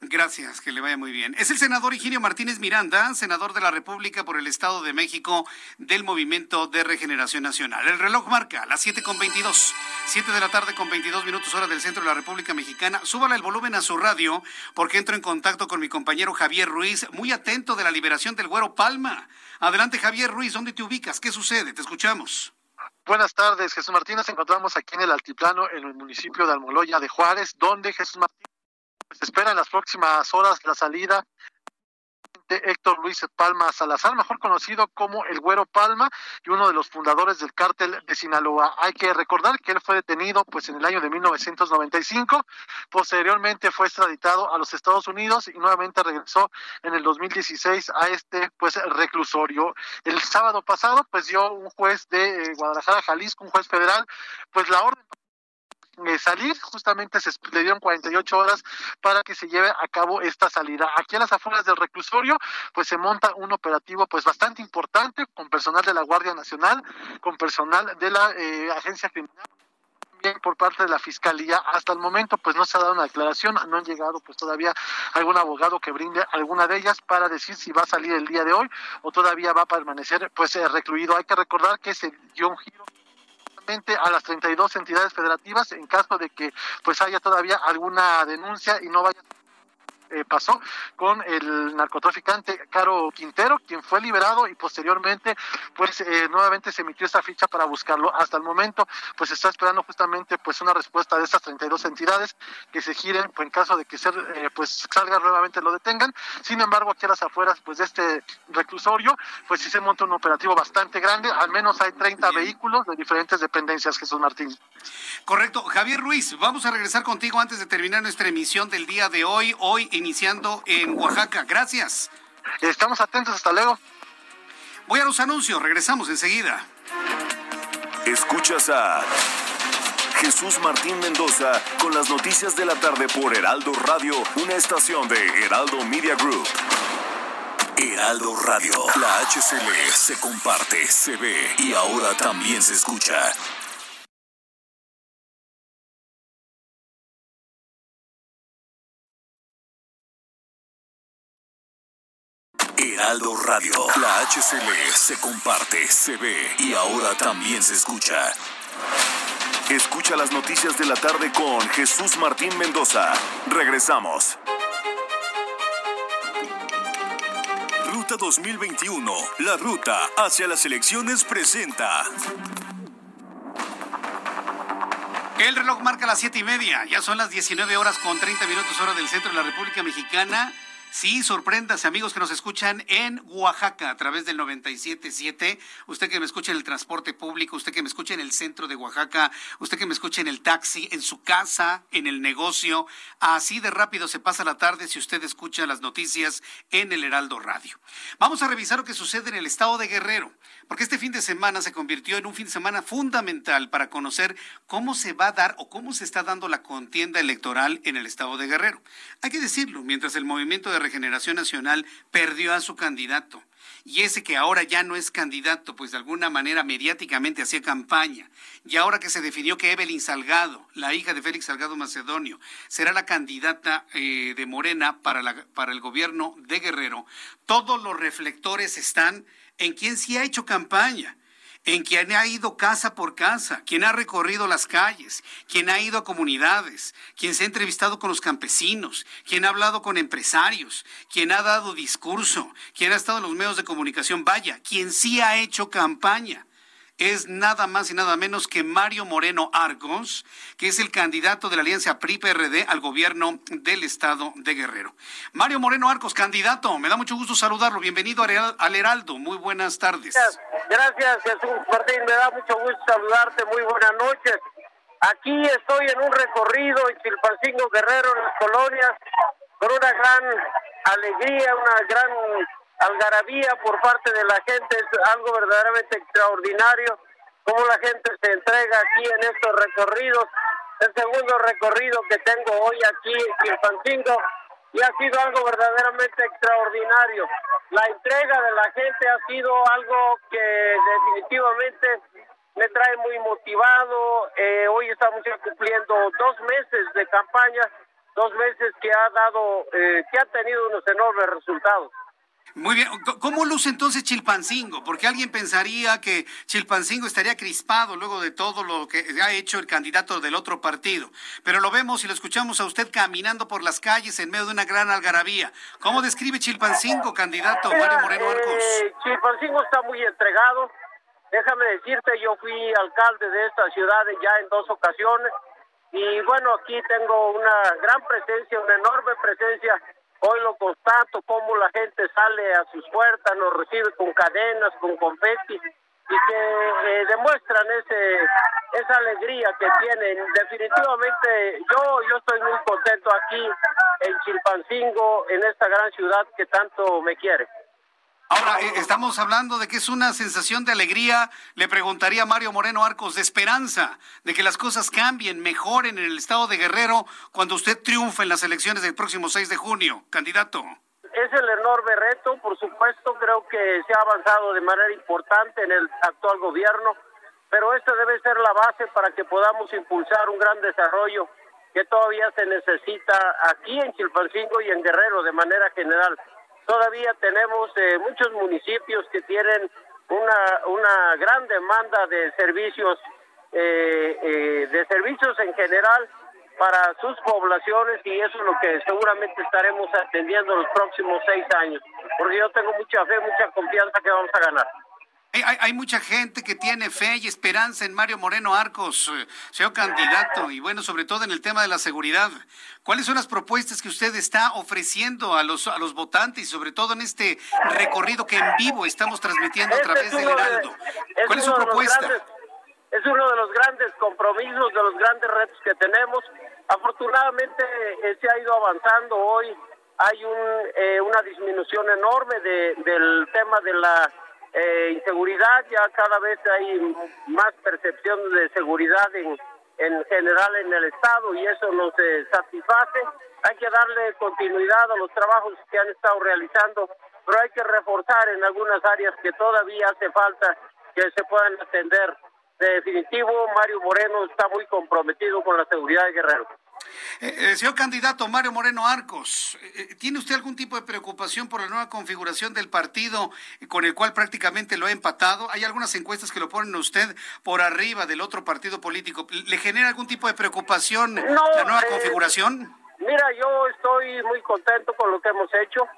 Gracias, que le vaya muy bien. Es el senador Higinio Martínez Miranda, senador de la República por el Estado de México del Movimiento de Regeneración Nacional. El reloj marca las 7 con 22, 7 de la tarde con 22 minutos hora del centro de la República Mexicana. Súbale el volumen a su radio porque entro en contacto con mi compañero Javier Ruiz, muy atento de la liberación del Güero Palma. Adelante Javier Ruiz, ¿dónde te ubicas? ¿Qué sucede? Te escuchamos. Buenas tardes, Jesús Martín. Nos encontramos aquí en el altiplano, en el municipio de Almoloya de Juárez, donde Jesús se espera en las próximas horas la salida de Héctor Luis Palma Salazar, mejor conocido como el Güero Palma y uno de los fundadores del cártel de Sinaloa. Hay que recordar que él fue detenido pues en el año de 1995, posteriormente fue extraditado a los Estados Unidos y nuevamente regresó en el 2016 a este pues reclusorio. El sábado pasado pues dio un juez de eh, Guadalajara, Jalisco, un juez federal, pues la orden eh, salir, justamente se le dieron 48 horas para que se lleve a cabo esta salida. Aquí a las afueras del reclusorio, pues se monta un operativo pues bastante importante con personal de la Guardia Nacional, con personal de la eh, Agencia Criminal también por parte de la fiscalía hasta el momento pues no se ha dado una declaración no han llegado pues todavía algún abogado que brinde alguna de ellas para decir si va a salir el día de hoy o todavía va a permanecer pues eh, recluido hay que recordar que se dio un giro a las 32 entidades federativas en caso de que pues haya todavía alguna denuncia y no vaya eh, pasó con el narcotraficante Caro Quintero, quien fue liberado y posteriormente pues eh, nuevamente se emitió esta ficha para buscarlo. Hasta el momento pues está esperando justamente pues una respuesta de estas 32 entidades que se giren pues, en caso de que ser, eh, pues salga nuevamente lo detengan. Sin embargo, aquí a las afueras pues de este reclusorio pues sí se monta un operativo bastante grande, al menos hay 30 vehículos de diferentes dependencias, Jesús Martín. Correcto. Javier Ruiz, vamos a regresar contigo antes de terminar nuestra emisión del día de hoy, hoy iniciando en Oaxaca. Gracias. Estamos atentos, hasta luego. Voy a los anuncios, regresamos enseguida. Escuchas a Jesús Martín Mendoza con las noticias de la tarde por Heraldo Radio, una estación de Heraldo Media Group. Heraldo Radio, la HCL se comparte, se ve y ahora también se escucha. Heraldo Radio, la HCL se comparte, se ve y ahora también se escucha. Escucha las noticias de la tarde con Jesús Martín Mendoza. Regresamos. Ruta 2021, la ruta hacia las elecciones presenta. El reloj marca las siete y media. Ya son las 19 horas con 30 minutos hora del centro de la República Mexicana. Sí, sorpréndase, amigos que nos escuchan en Oaxaca a través del 97.7. Usted que me escucha en el transporte público, usted que me escucha en el centro de Oaxaca, usted que me escucha en el taxi, en su casa, en el negocio. Así de rápido se pasa la tarde si usted escucha las noticias en el Heraldo Radio. Vamos a revisar lo que sucede en el estado de Guerrero, porque este fin de semana se convirtió en un fin de semana fundamental para conocer cómo se va a dar o cómo se está dando la contienda electoral en el estado de Guerrero. Hay que decirlo, mientras el movimiento de Regeneración Nacional perdió a su candidato. Y ese que ahora ya no es candidato, pues de alguna manera mediáticamente hacía campaña. Y ahora que se definió que Evelyn Salgado, la hija de Félix Salgado Macedonio, será la candidata eh, de Morena para, la, para el gobierno de Guerrero, todos los reflectores están en quien sí ha hecho campaña en quien ha ido casa por casa, quien ha recorrido las calles, quien ha ido a comunidades, quien se ha entrevistado con los campesinos, quien ha hablado con empresarios, quien ha dado discurso, quien ha estado en los medios de comunicación, vaya, quien sí ha hecho campaña. Es nada más y nada menos que Mario Moreno Arcos, que es el candidato de la alianza PRI-PRD al gobierno del estado de Guerrero. Mario Moreno Arcos, candidato, me da mucho gusto saludarlo. Bienvenido al Heraldo. Muy buenas tardes. Gracias, Jesús Martín. Me da mucho gusto saludarte. Muy buenas noches. Aquí estoy en un recorrido en Chilpancingo Guerrero, en las colonias, con una gran alegría, una gran algarabía por parte de la gente, es algo verdaderamente extraordinario, cómo la gente se entrega aquí en estos recorridos. El segundo recorrido que tengo hoy aquí en Chilpancingo y ha sido algo verdaderamente extraordinario. La entrega de la gente ha sido algo que definitivamente me trae muy motivado. Eh, hoy estamos ya cumpliendo dos meses de campaña, dos meses que ha dado, eh, que ha tenido unos enormes resultados. Muy bien, ¿cómo luce entonces Chilpancingo? Porque alguien pensaría que Chilpancingo estaría crispado luego de todo lo que ha hecho el candidato del otro partido. Pero lo vemos y lo escuchamos a usted caminando por las calles en medio de una gran algarabía. ¿Cómo describe Chilpancingo, candidato Mario Moreno Arcos? Eh, Chilpancingo está muy entregado. Déjame decirte, yo fui alcalde de esta ciudad ya en dos ocasiones. Y bueno, aquí tengo una gran presencia, una enorme presencia Hoy lo constato, cómo la gente sale a sus puertas, nos recibe con cadenas, con confeti y que eh, demuestran ese esa alegría que tienen. Definitivamente yo yo estoy muy contento aquí en Chilpancingo, en esta gran ciudad que tanto me quiere. Ahora, eh, estamos hablando de que es una sensación de alegría, le preguntaría a Mario Moreno Arcos, de esperanza, de que las cosas cambien, mejoren en el estado de Guerrero cuando usted triunfa en las elecciones del próximo 6 de junio, candidato. Es el enorme reto, por supuesto, creo que se ha avanzado de manera importante en el actual gobierno, pero esta debe ser la base para que podamos impulsar un gran desarrollo que todavía se necesita aquí en Chilpancingo y en Guerrero de manera general todavía tenemos eh, muchos municipios que tienen una, una gran demanda de servicios, eh, eh, de servicios en general para sus poblaciones y eso es lo que seguramente estaremos atendiendo los próximos seis años, porque yo tengo mucha fe, mucha confianza que vamos a ganar. Hay, mucha gente que tiene fe y esperanza en Mario Moreno Arcos, eh, señor candidato, y bueno, sobre todo en el tema de la seguridad. ¿Cuáles son las propuestas que usted está ofreciendo a los, a los votantes y sobre todo en este recorrido que en vivo estamos transmitiendo a este través del Heraldo? ¿Cuál es su propuesta? es uno de los grandes compromisos, de los grandes retos que tenemos. Afortunadamente eh, se ha ido avanzando hoy. Hay un, eh, una disminución enorme de, del tema de la eh, inseguridad, ya cada vez hay más percepción de seguridad en, en general en el Estado y eso nos eh, satisface. Hay que darle continuidad a los trabajos que han estado realizando, pero hay que reforzar en algunas áreas que todavía hace falta que se puedan atender. De definitivo, Mario Moreno está muy comprometido con la seguridad de Guerrero. Eh, eh, señor candidato Mario Moreno Arcos, eh, ¿tiene usted algún tipo de preocupación por la nueva configuración del partido con el cual prácticamente lo ha empatado? Hay algunas encuestas que lo ponen a usted por arriba del otro partido político. ¿Le genera algún tipo de preocupación la nueva configuración? Mira, yo estoy muy contento con lo que hemos hecho.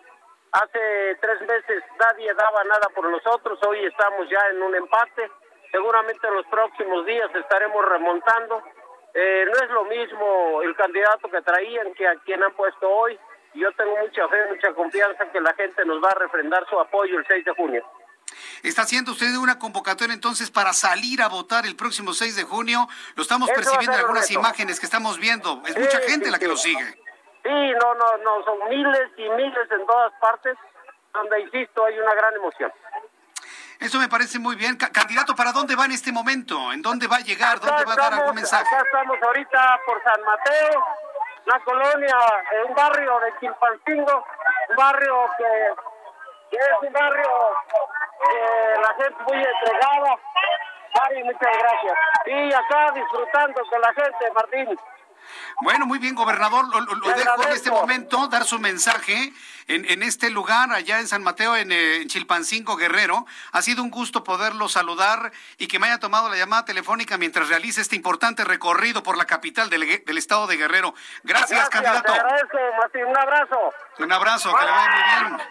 Hace tres meses nadie daba nada por nosotros, hoy estamos ya en un empate. Seguramente en los próximos días estaremos remontando eh, no es lo mismo el candidato que traían que a quien han puesto hoy. Yo tengo mucha fe, mucha confianza que la gente nos va a refrendar su apoyo el 6 de junio. ¿Está haciendo usted una convocatoria entonces para salir a votar el próximo 6 de junio? Lo estamos percibiendo en algunas imágenes que estamos viendo. Es mucha gente la que lo sigue. Sí, no, no, no, son miles y miles en todas partes, donde, insisto, hay una gran emoción. Eso me parece muy bien. candidato, ¿para dónde va en este momento? ¿En dónde va a llegar? ¿Dónde va a dar algún mensaje? Acá estamos ahorita por San Mateo, la colonia, un barrio de Quilpancingo, un barrio que, es un barrio que la gente muy entregada. Mari, muchas gracias. Y acá disfrutando con la gente, Martín. Bueno, muy bien, gobernador. Lo, dejo en este momento dar su mensaje en, este lugar, allá en San Mateo, en, eh, Chilpancingo, Guerrero. Ha sido un gusto poderlo saludar y que me haya tomado la llamada telefónica mientras realice este importante recorrido por la capital del, estado de Guerrero. Gracias, candidato. Te agradezco, Martín. Un abrazo. Un abrazo, que le vaya muy bien.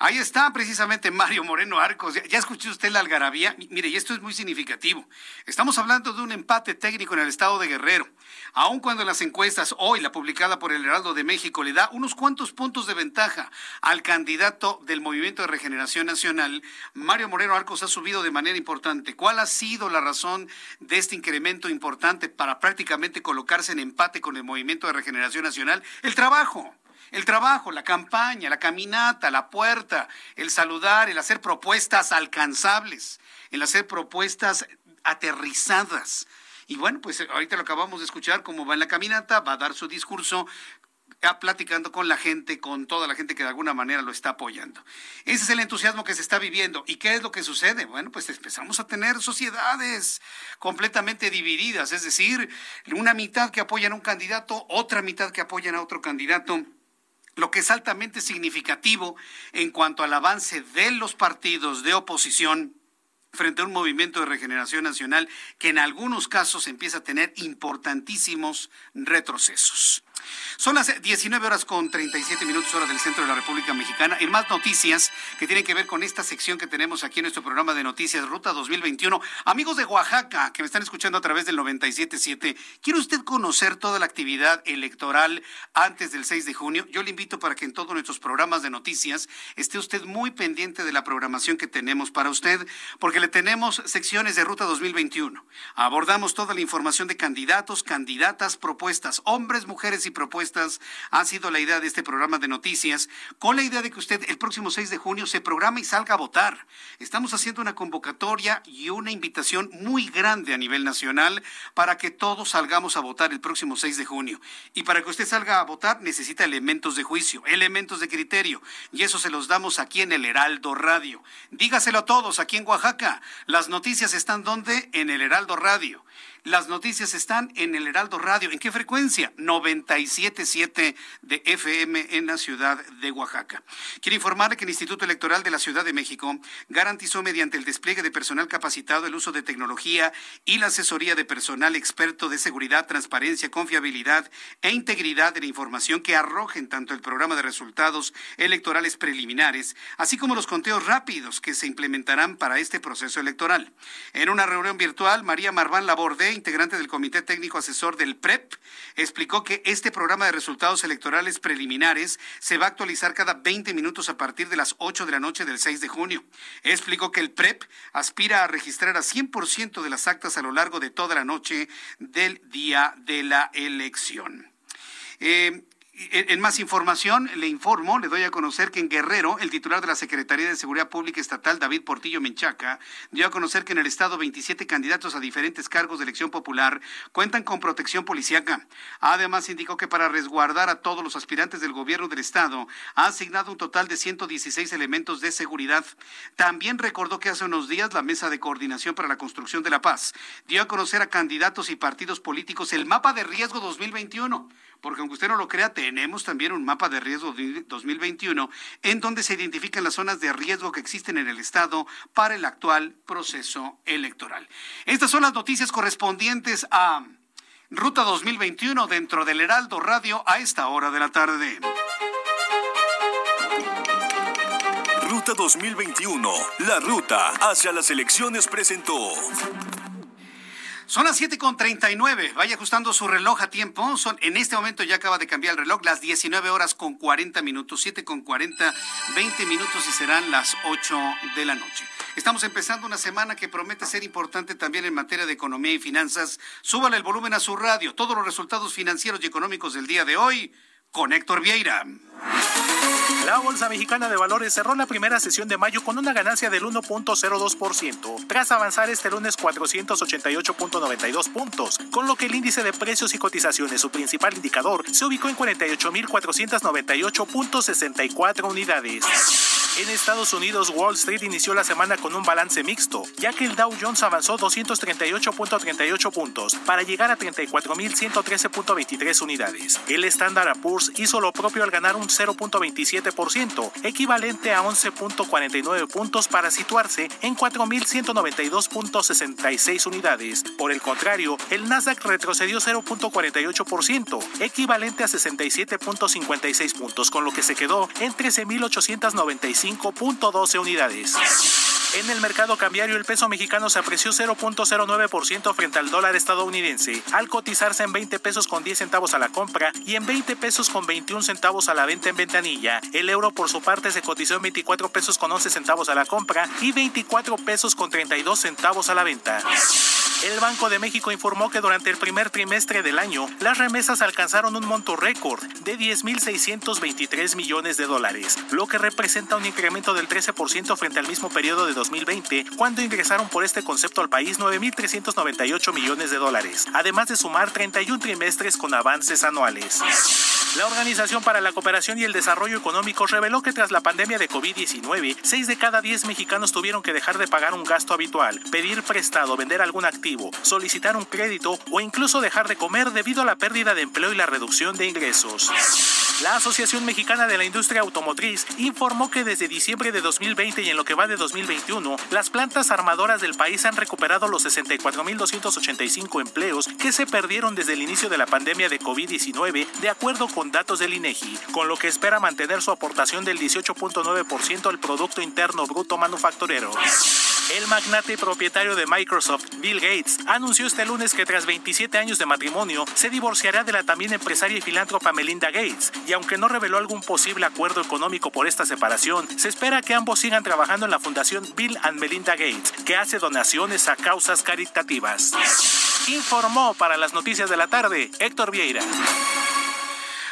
Ahí está precisamente Mario Moreno Arcos. Ya, escuchó usted la algarabía. Mire, y esto es muy significativo. Estamos hablando de un empate técnico en el estado de Guerrero. Aun cuando las encuestas, hoy la publicada por el Heraldo de México, le da unos cuantos puntos de ventaja al candidato del Movimiento de Regeneración Nacional, Mario Moreno Arcos ha subido de manera importante. ¿Cuál ha sido la razón de este incremento importante para prácticamente colocarse en empate con el Movimiento de Regeneración Nacional? El trabajo. El trabajo, la campaña, la caminata, la puerta, el saludar, el hacer propuestas alcanzables, el hacer propuestas aterrizadas. Y bueno, pues ahorita lo acabamos de escuchar, cómo va en la caminata, va a dar su discurso platicando con la gente, con toda la gente que de alguna manera lo está apoyando. Ese es el entusiasmo que se está viviendo. ¿Y qué es lo que sucede? Bueno, pues empezamos a tener sociedades completamente divididas, es decir, una mitad que apoyan a un candidato, otra mitad que apoyan a otro candidato lo que es altamente significativo en cuanto al avance de los partidos de oposición frente a un movimiento de regeneración nacional que en algunos casos empieza a tener importantísimos retrocesos. Son las 19 horas con 37 minutos hora del centro de la República Mexicana. En más noticias que tienen que ver con esta sección que tenemos aquí en nuestro programa de noticias Ruta 2021. Amigos de Oaxaca que me están escuchando a través del 977, ¿quiere usted conocer toda la actividad electoral antes del 6 de junio? Yo le invito para que en todos nuestros programas de noticias esté usted muy pendiente de la programación que tenemos para usted, porque le tenemos secciones de Ruta 2021. Abordamos toda la información de candidatos, candidatas, propuestas, hombres, mujeres y propuestas ha sido la idea de este programa de noticias, con la idea de que usted el próximo 6 de junio se programa y salga a votar. Estamos haciendo una convocatoria y una invitación muy grande a nivel nacional para que todos salgamos a votar el próximo 6 de junio. Y para que usted salga a votar necesita elementos de juicio, elementos de criterio, y eso se los damos aquí en el Heraldo Radio. Dígaselo a todos aquí en Oaxaca. Las noticias están donde? En el Heraldo Radio. Las noticias están en el Heraldo Radio. ¿En qué frecuencia? 97.7 de FM en la ciudad de Oaxaca. Quiero informarle que el Instituto Electoral de la Ciudad de México garantizó mediante el despliegue de personal capacitado el uso de tecnología y la asesoría de personal experto de seguridad, transparencia, confiabilidad e integridad de la información que arrojen tanto el programa de resultados electorales preliminares, así como los conteos rápidos que se implementarán para este proceso electoral. En una reunión virtual, María Marván Laborde integrante del Comité Técnico Asesor del PREP, explicó que este programa de resultados electorales preliminares se va a actualizar cada 20 minutos a partir de las 8 de la noche del 6 de junio. Explicó que el PREP aspira a registrar a 100% de las actas a lo largo de toda la noche del día de la elección. Eh, en más información, le informo, le doy a conocer que en Guerrero, el titular de la Secretaría de Seguridad Pública Estatal, David Portillo Menchaca, dio a conocer que en el Estado 27 candidatos a diferentes cargos de elección popular cuentan con protección policíaca. Además, indicó que para resguardar a todos los aspirantes del gobierno del Estado, ha asignado un total de 116 elementos de seguridad. También recordó que hace unos días la Mesa de Coordinación para la Construcción de la Paz dio a conocer a candidatos y partidos políticos el mapa de riesgo 2021 porque aunque usted no lo crea, tenemos también un mapa de riesgo 2021 en donde se identifican las zonas de riesgo que existen en el Estado para el actual proceso electoral. Estas son las noticias correspondientes a Ruta 2021 dentro del Heraldo Radio a esta hora de la tarde. Ruta 2021, la ruta hacia las elecciones presentó. Son las 7.39. Vaya ajustando su reloj a tiempo. Son, en este momento ya acaba de cambiar el reloj, las 19 horas con 40 minutos. 7 con 40, 20 minutos y serán las 8 de la noche. Estamos empezando una semana que promete ser importante también en materia de economía y finanzas. Súbale el volumen a su radio. Todos los resultados financieros y económicos del día de hoy con Héctor Vieira. La Bolsa Mexicana de Valores cerró la primera sesión de mayo con una ganancia del 1.02%, tras avanzar este lunes 488.92 puntos, con lo que el índice de precios y cotizaciones, su principal indicador, se ubicó en 48.498.64 unidades. En Estados Unidos, Wall Street inició la semana con un balance mixto, ya que el Dow Jones avanzó 238.38 puntos para llegar a 34.113.23 unidades. El Standard Poor's hizo lo propio al ganar un 0.27%, equivalente a 11.49 puntos para situarse en 4.192.66 unidades. Por el contrario, el Nasdaq retrocedió 0.48%, equivalente a 67.56 puntos, con lo que se quedó en 13.895 5.12 unidades. En el mercado cambiario, el peso mexicano se apreció 0.09% frente al dólar estadounidense, al cotizarse en 20 pesos con 10 centavos a la compra y en 20 pesos con 21 centavos a la venta en ventanilla. El euro, por su parte, se cotizó en 24 pesos con 11 centavos a la compra y 24 pesos con 32 centavos a la venta. El Banco de México informó que durante el primer trimestre del año, las remesas alcanzaron un monto récord de 10.623 millones de dólares, lo que representa un incremento del 13% frente al mismo periodo de 2020, cuando ingresaron por este concepto al país 9.398 millones de dólares, además de sumar 31 trimestres con avances anuales. La Organización para la Cooperación y el Desarrollo Económico reveló que tras la pandemia de COVID-19, 6 de cada 10 mexicanos tuvieron que dejar de pagar un gasto habitual, pedir prestado, vender algún activo, solicitar un crédito o incluso dejar de comer debido a la pérdida de empleo y la reducción de ingresos. La Asociación Mexicana de la Industria Automotriz informó que desde diciembre de 2020 y en lo que va de 2021, las plantas armadoras del país han recuperado los 64.285 empleos que se perdieron desde el inicio de la pandemia de COVID-19, de acuerdo con datos del INEGI, con lo que espera mantener su aportación del 18.9% al Producto Interno Bruto Manufacturero. El magnate y propietario de Microsoft, Bill Gates, anunció este lunes que tras 27 años de matrimonio se divorciará de la también empresaria y filántropa Melinda Gates, y aunque no reveló algún posible acuerdo económico por esta separación, se espera que ambos sigan trabajando en la fundación Bill and Melinda Gates, que hace donaciones a causas caritativas. Informó para las noticias de la tarde Héctor Vieira.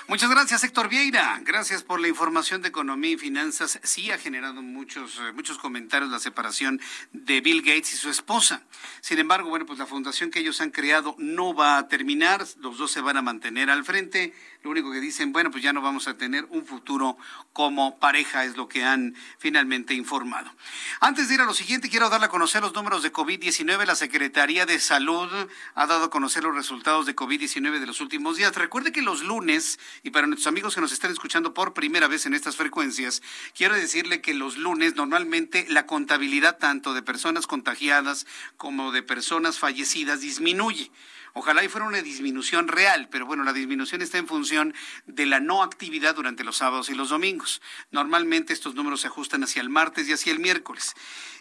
Muchas gracias, Héctor Vieira. Gracias por la información de economía y finanzas. Sí ha generado muchos, eh, muchos comentarios la separación de Bill Gates y su esposa. Sin embargo, bueno, pues la fundación que ellos han creado no va a terminar. Los dos se van a mantener al frente. Lo único que dicen, bueno, pues ya no vamos a tener un futuro como pareja, es lo que han finalmente informado. Antes de ir a lo siguiente, quiero darle a conocer los números de COVID-19. La Secretaría de Salud ha dado a conocer los resultados de COVID-19 de los últimos días. Recuerde que los lunes y para nuestros amigos que nos están escuchando por primera vez en estas frecuencias, quiero decirle que los lunes normalmente la contabilidad tanto de personas contagiadas como de personas fallecidas disminuye. Ojalá y fuera una disminución real, pero bueno, la disminución está en función de la no actividad durante los sábados y los domingos. Normalmente estos números se ajustan hacia el martes y hacia el miércoles.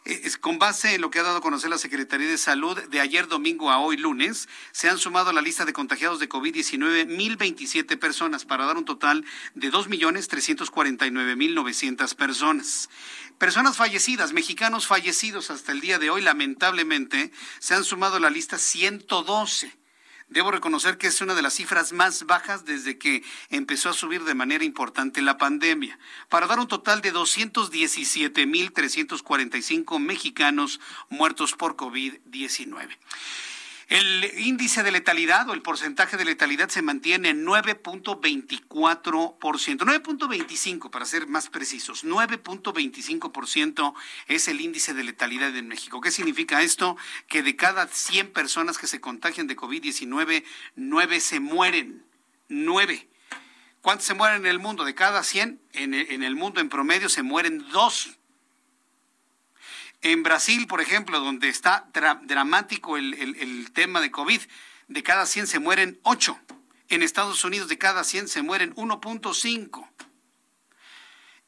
Eh, con base en lo que ha dado a conocer la Secretaría de Salud, de ayer domingo a hoy lunes, se han sumado a la lista de contagiados de COVID-19 1.027 personas para dar un total de 2.349.900 personas. Personas fallecidas, mexicanos fallecidos hasta el día de hoy, lamentablemente, se han sumado a la lista 112 Debo reconocer que es una de las cifras más bajas desde que empezó a subir de manera importante la pandemia, para dar un total de 217.345 mexicanos muertos por COVID-19. El índice de letalidad o el porcentaje de letalidad se mantiene en 9.24%, 9.25 para ser más precisos, 9.25% es el índice de letalidad en México. ¿Qué significa esto? Que de cada 100 personas que se contagian de COVID-19, 9 se mueren. 9. ¿Cuántos se mueren en el mundo? De cada 100, en el, mundo en promedio se mueren 2 en Brasil, por ejemplo, donde está dramático el, tema de COVID, de cada 100 se mueren 8. En Estados Unidos de cada 100 se mueren 1.5.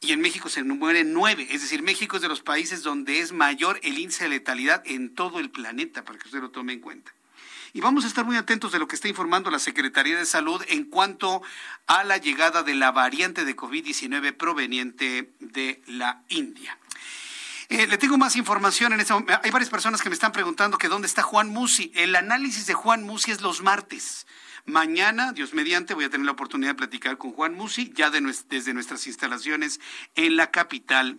Y en México se mueren 9. Es decir, México es de los países donde es mayor el índice de letalidad en todo el planeta, para que usted lo tome en cuenta. Y vamos a estar muy atentos de lo que está informando la Secretaría de Salud en cuanto a la llegada de la variante de COVID-19 proveniente de la India. Eh, le tengo más información en este momento. Hay varias personas que me están preguntando que dónde está Juan Musi. El análisis de Juan Musi es los martes. Mañana, Dios mediante, voy a tener la oportunidad de platicar con Juan Musi, ya desde nuestras instalaciones en la capital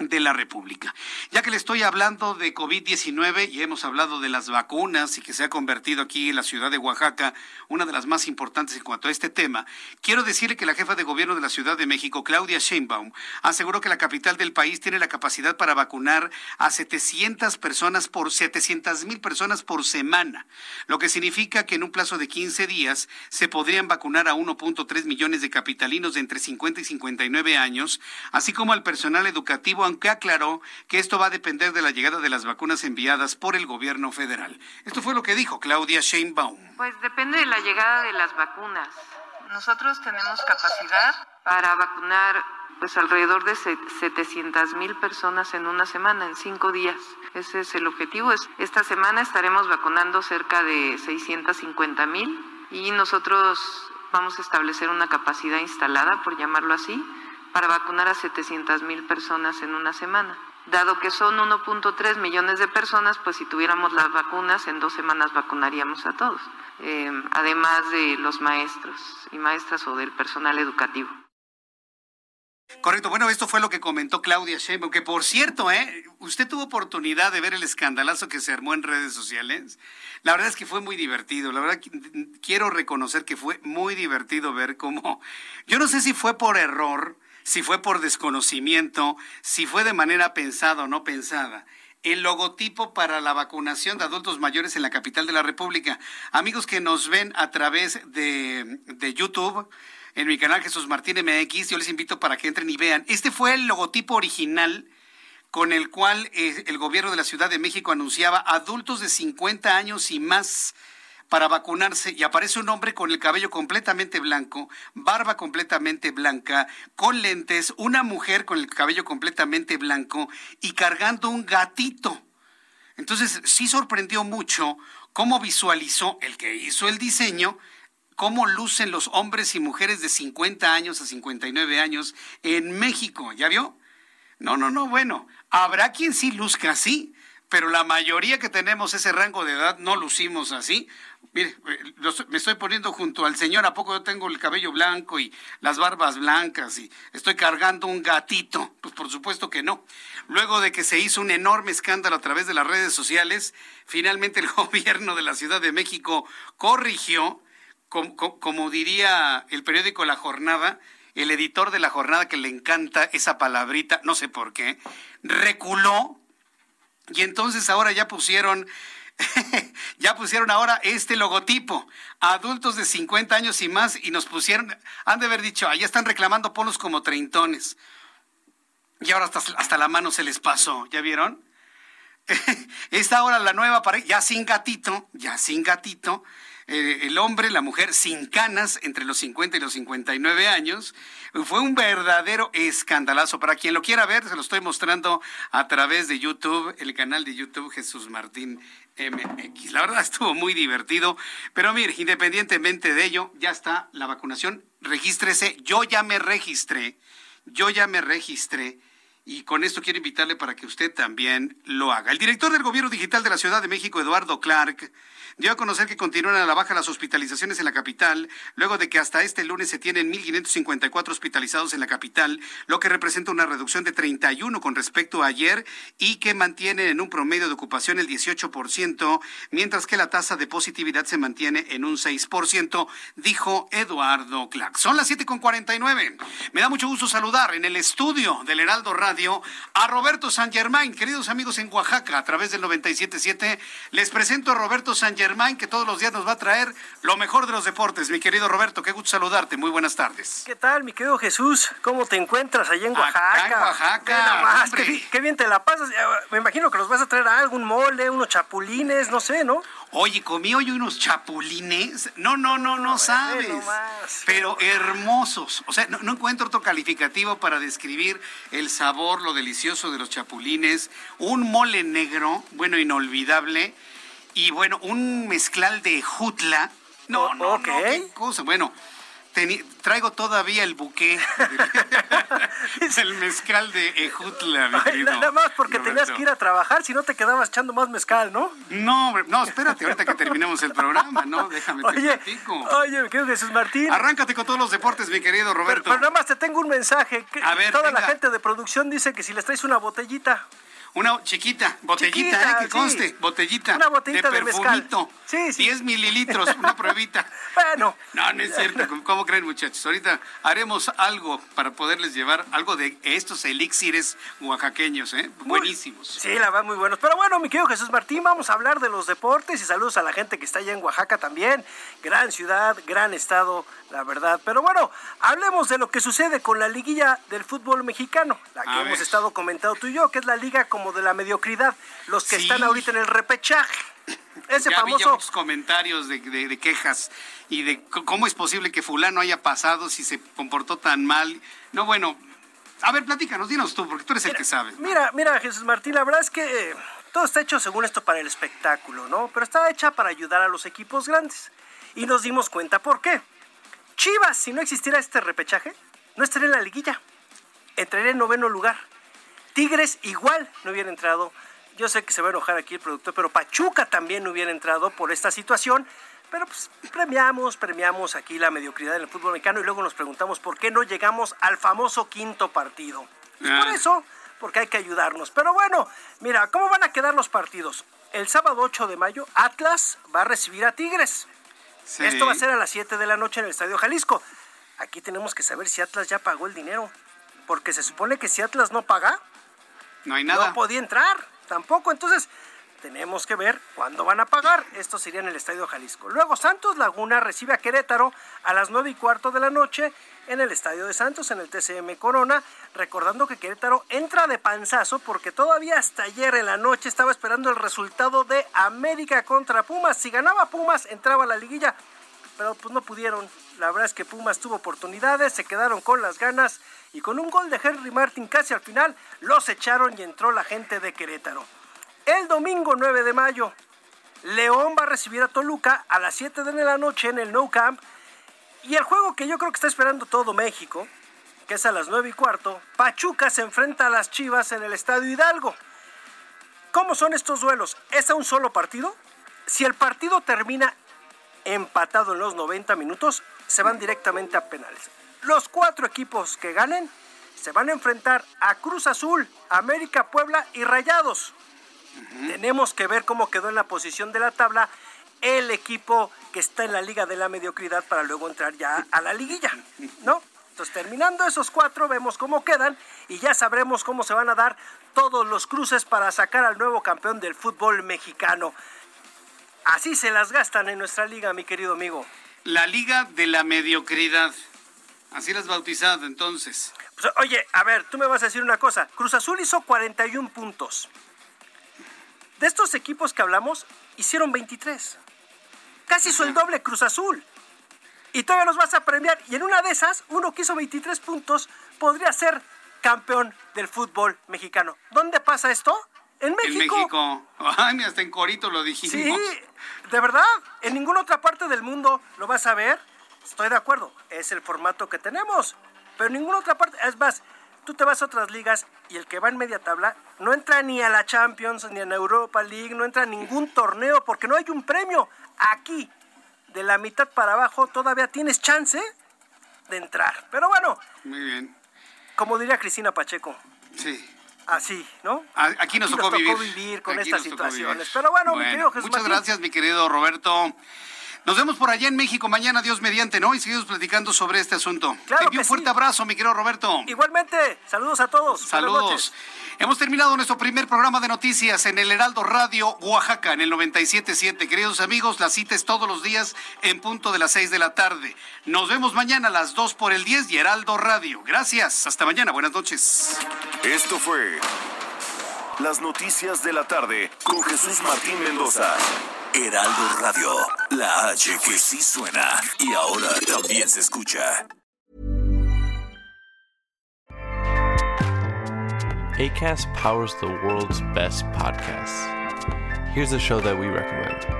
de la República. Ya que le estoy hablando de COVID-19 y hemos hablado de las vacunas y que se ha convertido aquí en la ciudad de Oaxaca una de las más importantes en cuanto a este tema, quiero decirle que la jefa de gobierno de la Ciudad de México, Claudia Sheinbaum, aseguró que la capital del país tiene la capacidad para vacunar a 700 personas por 700 mil personas por semana, lo que significa que en un plazo de 15 días se podrían vacunar a 1.3 millones de capitalinos de entre 50 y 59 años, así como al personal educativo aunque aclaró que esto va a depender de la llegada de las vacunas enviadas por el gobierno federal. Esto fue lo que dijo Claudia Sheinbaum. Pues depende de la llegada de las vacunas. Nosotros tenemos capacidad para vacunar pues alrededor de 700 mil personas en una semana, en cinco días. Ese es el objetivo. Esta semana estaremos vacunando cerca de 650 mil y nosotros vamos a establecer una capacidad instalada, por llamarlo así, para vacunar a 700 mil personas en una semana. Dado que son 1.3 millones de personas, pues si tuviéramos las vacunas, en dos semanas vacunaríamos a todos, eh, además de los maestros y maestras o del personal educativo. Correcto, bueno, esto fue lo que comentó Claudia Sheinbaum, que por cierto, ¿eh? ¿Usted tuvo oportunidad de ver el escandalazo que se armó en redes sociales? La verdad es que fue muy divertido, la verdad quiero reconocer que fue muy divertido ver cómo, yo no sé si fue por error, si fue por desconocimiento, si fue de manera pensada o no pensada el logotipo para la vacunación de adultos mayores en la capital de la República. Amigos que nos ven a través de, de YouTube, en mi canal Jesús Martín MX. Yo les invito para que entren y vean. Este fue el logotipo original con el cual eh, el gobierno de la Ciudad de México anunciaba adultos de 50 años y más para vacunarse y aparece un hombre con el cabello completamente blanco, barba completamente blanca, con lentes, una mujer con el cabello completamente blanco y cargando un gatito. Entonces sí sorprendió mucho cómo visualizó el que hizo el diseño cómo lucen los hombres y mujeres de 50 años a 59 años en México. ¿Ya vio? No, no, no, bueno, habrá quien sí luzca así, pero la mayoría que tenemos ese rango de edad no lucimos así. Mire, eh, me estoy poniendo junto al señor, ¿a poco yo tengo el cabello blanco y las barbas blancas y estoy cargando un gatito? Pues por supuesto que no. Luego de que se hizo un enorme escándalo a través de las redes sociales, finalmente el gobierno de la Ciudad de México corrigió como, diría el periódico La Jornada, el editor de La Jornada que le encanta esa palabrita, no sé por qué, reculó y entonces ahora ya pusieron ya pusieron ahora este logotipo, adultos de 50 años y más, y nos pusieron, han de haber dicho, allá están reclamando polos como treintones. Y ahora hasta, la mano se les pasó, ¿ya vieron? Esta ahora la nueva pareja, ya sin gatito, ya sin gatito, eh, el hombre, la mujer sin canas entre los 50 y los 59 años. Fue un verdadero escandalazo. Para quien lo quiera ver, se lo estoy mostrando a través de YouTube, el canal de YouTube Jesús Martín MX. La verdad estuvo muy divertido, pero mire, independientemente de ello, ya está la vacunación. Regístrese. Yo ya me registré. Yo ya me registré y con esto quiero invitarle para que usted también lo haga. El director del Gobierno Digital de la Ciudad de México, Eduardo Clark, dio a conocer que continúan a la baja las hospitalizaciones en la capital, luego de que hasta este lunes se tienen 1.554 hospitalizados en la capital, lo que representa una reducción de 31 con respecto a ayer y que mantiene en un promedio de ocupación el 18%, mientras que la tasa de positividad se mantiene en un 6%, dijo Eduardo Clark. Son las 7.49. Me da mucho gusto saludar en el estudio del Heraldo Radio a Roberto San Germain. Queridos amigos en Oaxaca, a través del 97.7, les presento a Roberto San Germain, que todos los días nos va a traer lo mejor de los deportes. Mi querido Roberto, qué gusto saludarte. Muy buenas tardes. ¿Qué tal, mi querido Jesús? ¿Cómo te encuentras allá en Oaxaca? Acá en Oaxaca. qué, bien te la pasas. Me imagino que los vas a traer algún mole, unos chapulines, no sé, ¿no? Oye, comí hoy unos chapulines. No, no, no, no sabes. Pero hermosos. O sea, no, no, encuentro otro calificativo para describir el sabor, lo delicioso de los chapulines. Un mole negro, bueno, inolvidable y bueno, un mezclal de jutla. No, no, no, qué cosa. Bueno, traigo todavía el buque del mezcal de Ejutla, Nada más porque tenías que ir a trabajar, si no te quedabas echando más mezcal, ¿no? No, no, espérate, ahorita que terminemos el programa, ¿no? Déjame oye, te Oye, mi querido Jesús Martín. Arráncate con todos los deportes, mi querido Roberto. Pero, nada más te tengo un mensaje. a ver, Toda la gente de producción dice que si les traes una botellita. Una chiquita, botellita, ¿eh? que conste, botellita. Una botellita de, perfumito. Sí, sí. 10 mililitros, una pruebita. bueno. No, no es cierto. ¿Cómo creen, muchachos? Ahorita haremos algo para poderles llevar algo de estos elixires oaxaqueños, ¿eh? Buenísimos. Sí, la verdad, muy buenos. Pero bueno, mi querido Jesús Martín, vamos a hablar de los deportes y saludos a la gente que está allá en Oaxaca también. Gran ciudad, gran estado, la verdad. Pero bueno, hablemos de lo que sucede con la liguilla del fútbol mexicano, la que hemos estado comentando tú y yo, que es la liga con como de la mediocridad, los que están ahorita en el repechaje. Ese ya famoso... comentarios de, quejas y de cómo es posible que fulano haya pasado si se comportó tan mal. No, bueno, a ver, platícanos, dinos tú, porque tú eres el que sabe. Mira, mira, Jesús Martín, la verdad es que todo está hecho según esto para el espectáculo, ¿no? Pero está hecha para ayudar a los equipos grandes. Y nos dimos cuenta por qué. Chivas, si no existiera este repechaje, no estaría en la liguilla. Entraría en noveno lugar. Tigres igual no hubiera entrado. Yo sé que se va a enojar aquí el productor, pero Pachuca también no hubiera entrado por esta situación. Pero pues premiamos, premiamos aquí la mediocridad del fútbol mexicano y luego nos preguntamos por qué no llegamos al famoso quinto partido. Pues por ah. eso, porque hay que ayudarnos. Pero bueno, mira, ¿cómo van a quedar los partidos? El sábado 8 de mayo, Atlas va a recibir a Tigres. Esto va a ser a las 7 de la noche en el Estadio Jalisco. Aquí tenemos que saber si Atlas ya pagó el dinero. Porque se supone que si Atlas no paga, no hay nada. No podía entrar tampoco. Entonces, tenemos que ver cuándo van a pagar. Esto sería en el Estadio Jalisco. Luego, Santos Laguna recibe a Querétaro a las nueve y cuarto de la noche en el Estadio de Santos, en el TCM Corona. Recordando que Querétaro entra de panzazo porque todavía hasta ayer en la noche estaba esperando el resultado de América contra Pumas. Si ganaba Pumas, entraba a la liguilla. Pero pues no pudieron. La verdad es que Pumas tuvo oportunidades, se quedaron con las ganas y con un gol de Henry Martin casi al final los echaron y entró la gente de Querétaro. El domingo 9 de mayo, León va a recibir a Toluca a las 7 de la noche en el No Camp. Y el juego que yo creo que está esperando todo México, que es a las 9 y cuarto, Pachuca se enfrenta a las Chivas en el Estadio Hidalgo. ¿Cómo son estos duelos? ¿Es a un solo partido? Si el partido termina empatado en los 90 minutos, se van directamente a penales. Los cuatro equipos que ganen se van a enfrentar a Cruz Azul, América, Puebla y Rayados. Tenemos que ver cómo quedó en la posición de la tabla el equipo que está en la liga de la mediocridad para luego entrar ya a la liguilla, ¿no? Entonces, terminando esos cuatro, vemos cómo quedan y ya sabremos cómo se van a dar todos los cruces para sacar al nuevo campeón del fútbol mexicano. Así se las gastan en nuestra liga, mi querido amigo. La liga de la mediocridad. Así las bautizado entonces. Pues, oye, a ver, tú me vas a decir una cosa. Cruz Azul hizo 41 puntos. De estos equipos que hablamos, hicieron 23. Casi hizo el doble Cruz Azul. Y todavía nos vas a premiar. Y en una de esas, uno que hizo 23 puntos podría ser campeón del fútbol mexicano. ¿Dónde pasa esto? En México. En México. Ay, hasta en Corito lo dijimos. Sí, de verdad. En ninguna otra parte del mundo lo vas a ver. Estoy de acuerdo, es el formato que tenemos. Pero en ninguna otra parte, es más, tú te vas a otras ligas y el que va en media tabla no entra ni a la Champions, ni a la Europa League, no entra a ningún torneo porque no hay un premio. Aquí, de la mitad para abajo, todavía tienes chance de entrar. Pero bueno. Muy bien. Como diría Cristina Pacheco. Sí. Así, ¿no? Aquí nos, tocó, vivir. vivir. con estas situaciones. Pero bueno, mi querido Jesús Muchas gracias, mi querido Roberto. Nos vemos por allá en México mañana, Dios mediante, ¿no? Y seguimos platicando sobre este asunto. Claro Te envío un fuerte abrazo, mi querido Roberto. Igualmente, saludos a todos. Saludos. Hemos terminado nuestro primer programa de noticias en el Heraldo Radio Oaxaca, en el 97.7. Queridos amigos, la cita es todos los días en punto de las 6 de la tarde. Nos vemos mañana a las 2 por el 10 y Heraldo Radio. Gracias. Hasta mañana. Buenas noches. Esto fue Las Noticias de la Tarde con Jesús Martín Mendoza. Heraldo Radio, la H que sí suena y ahora también se escucha. ACAST powers the world's best podcasts. Here's a show that we recommend.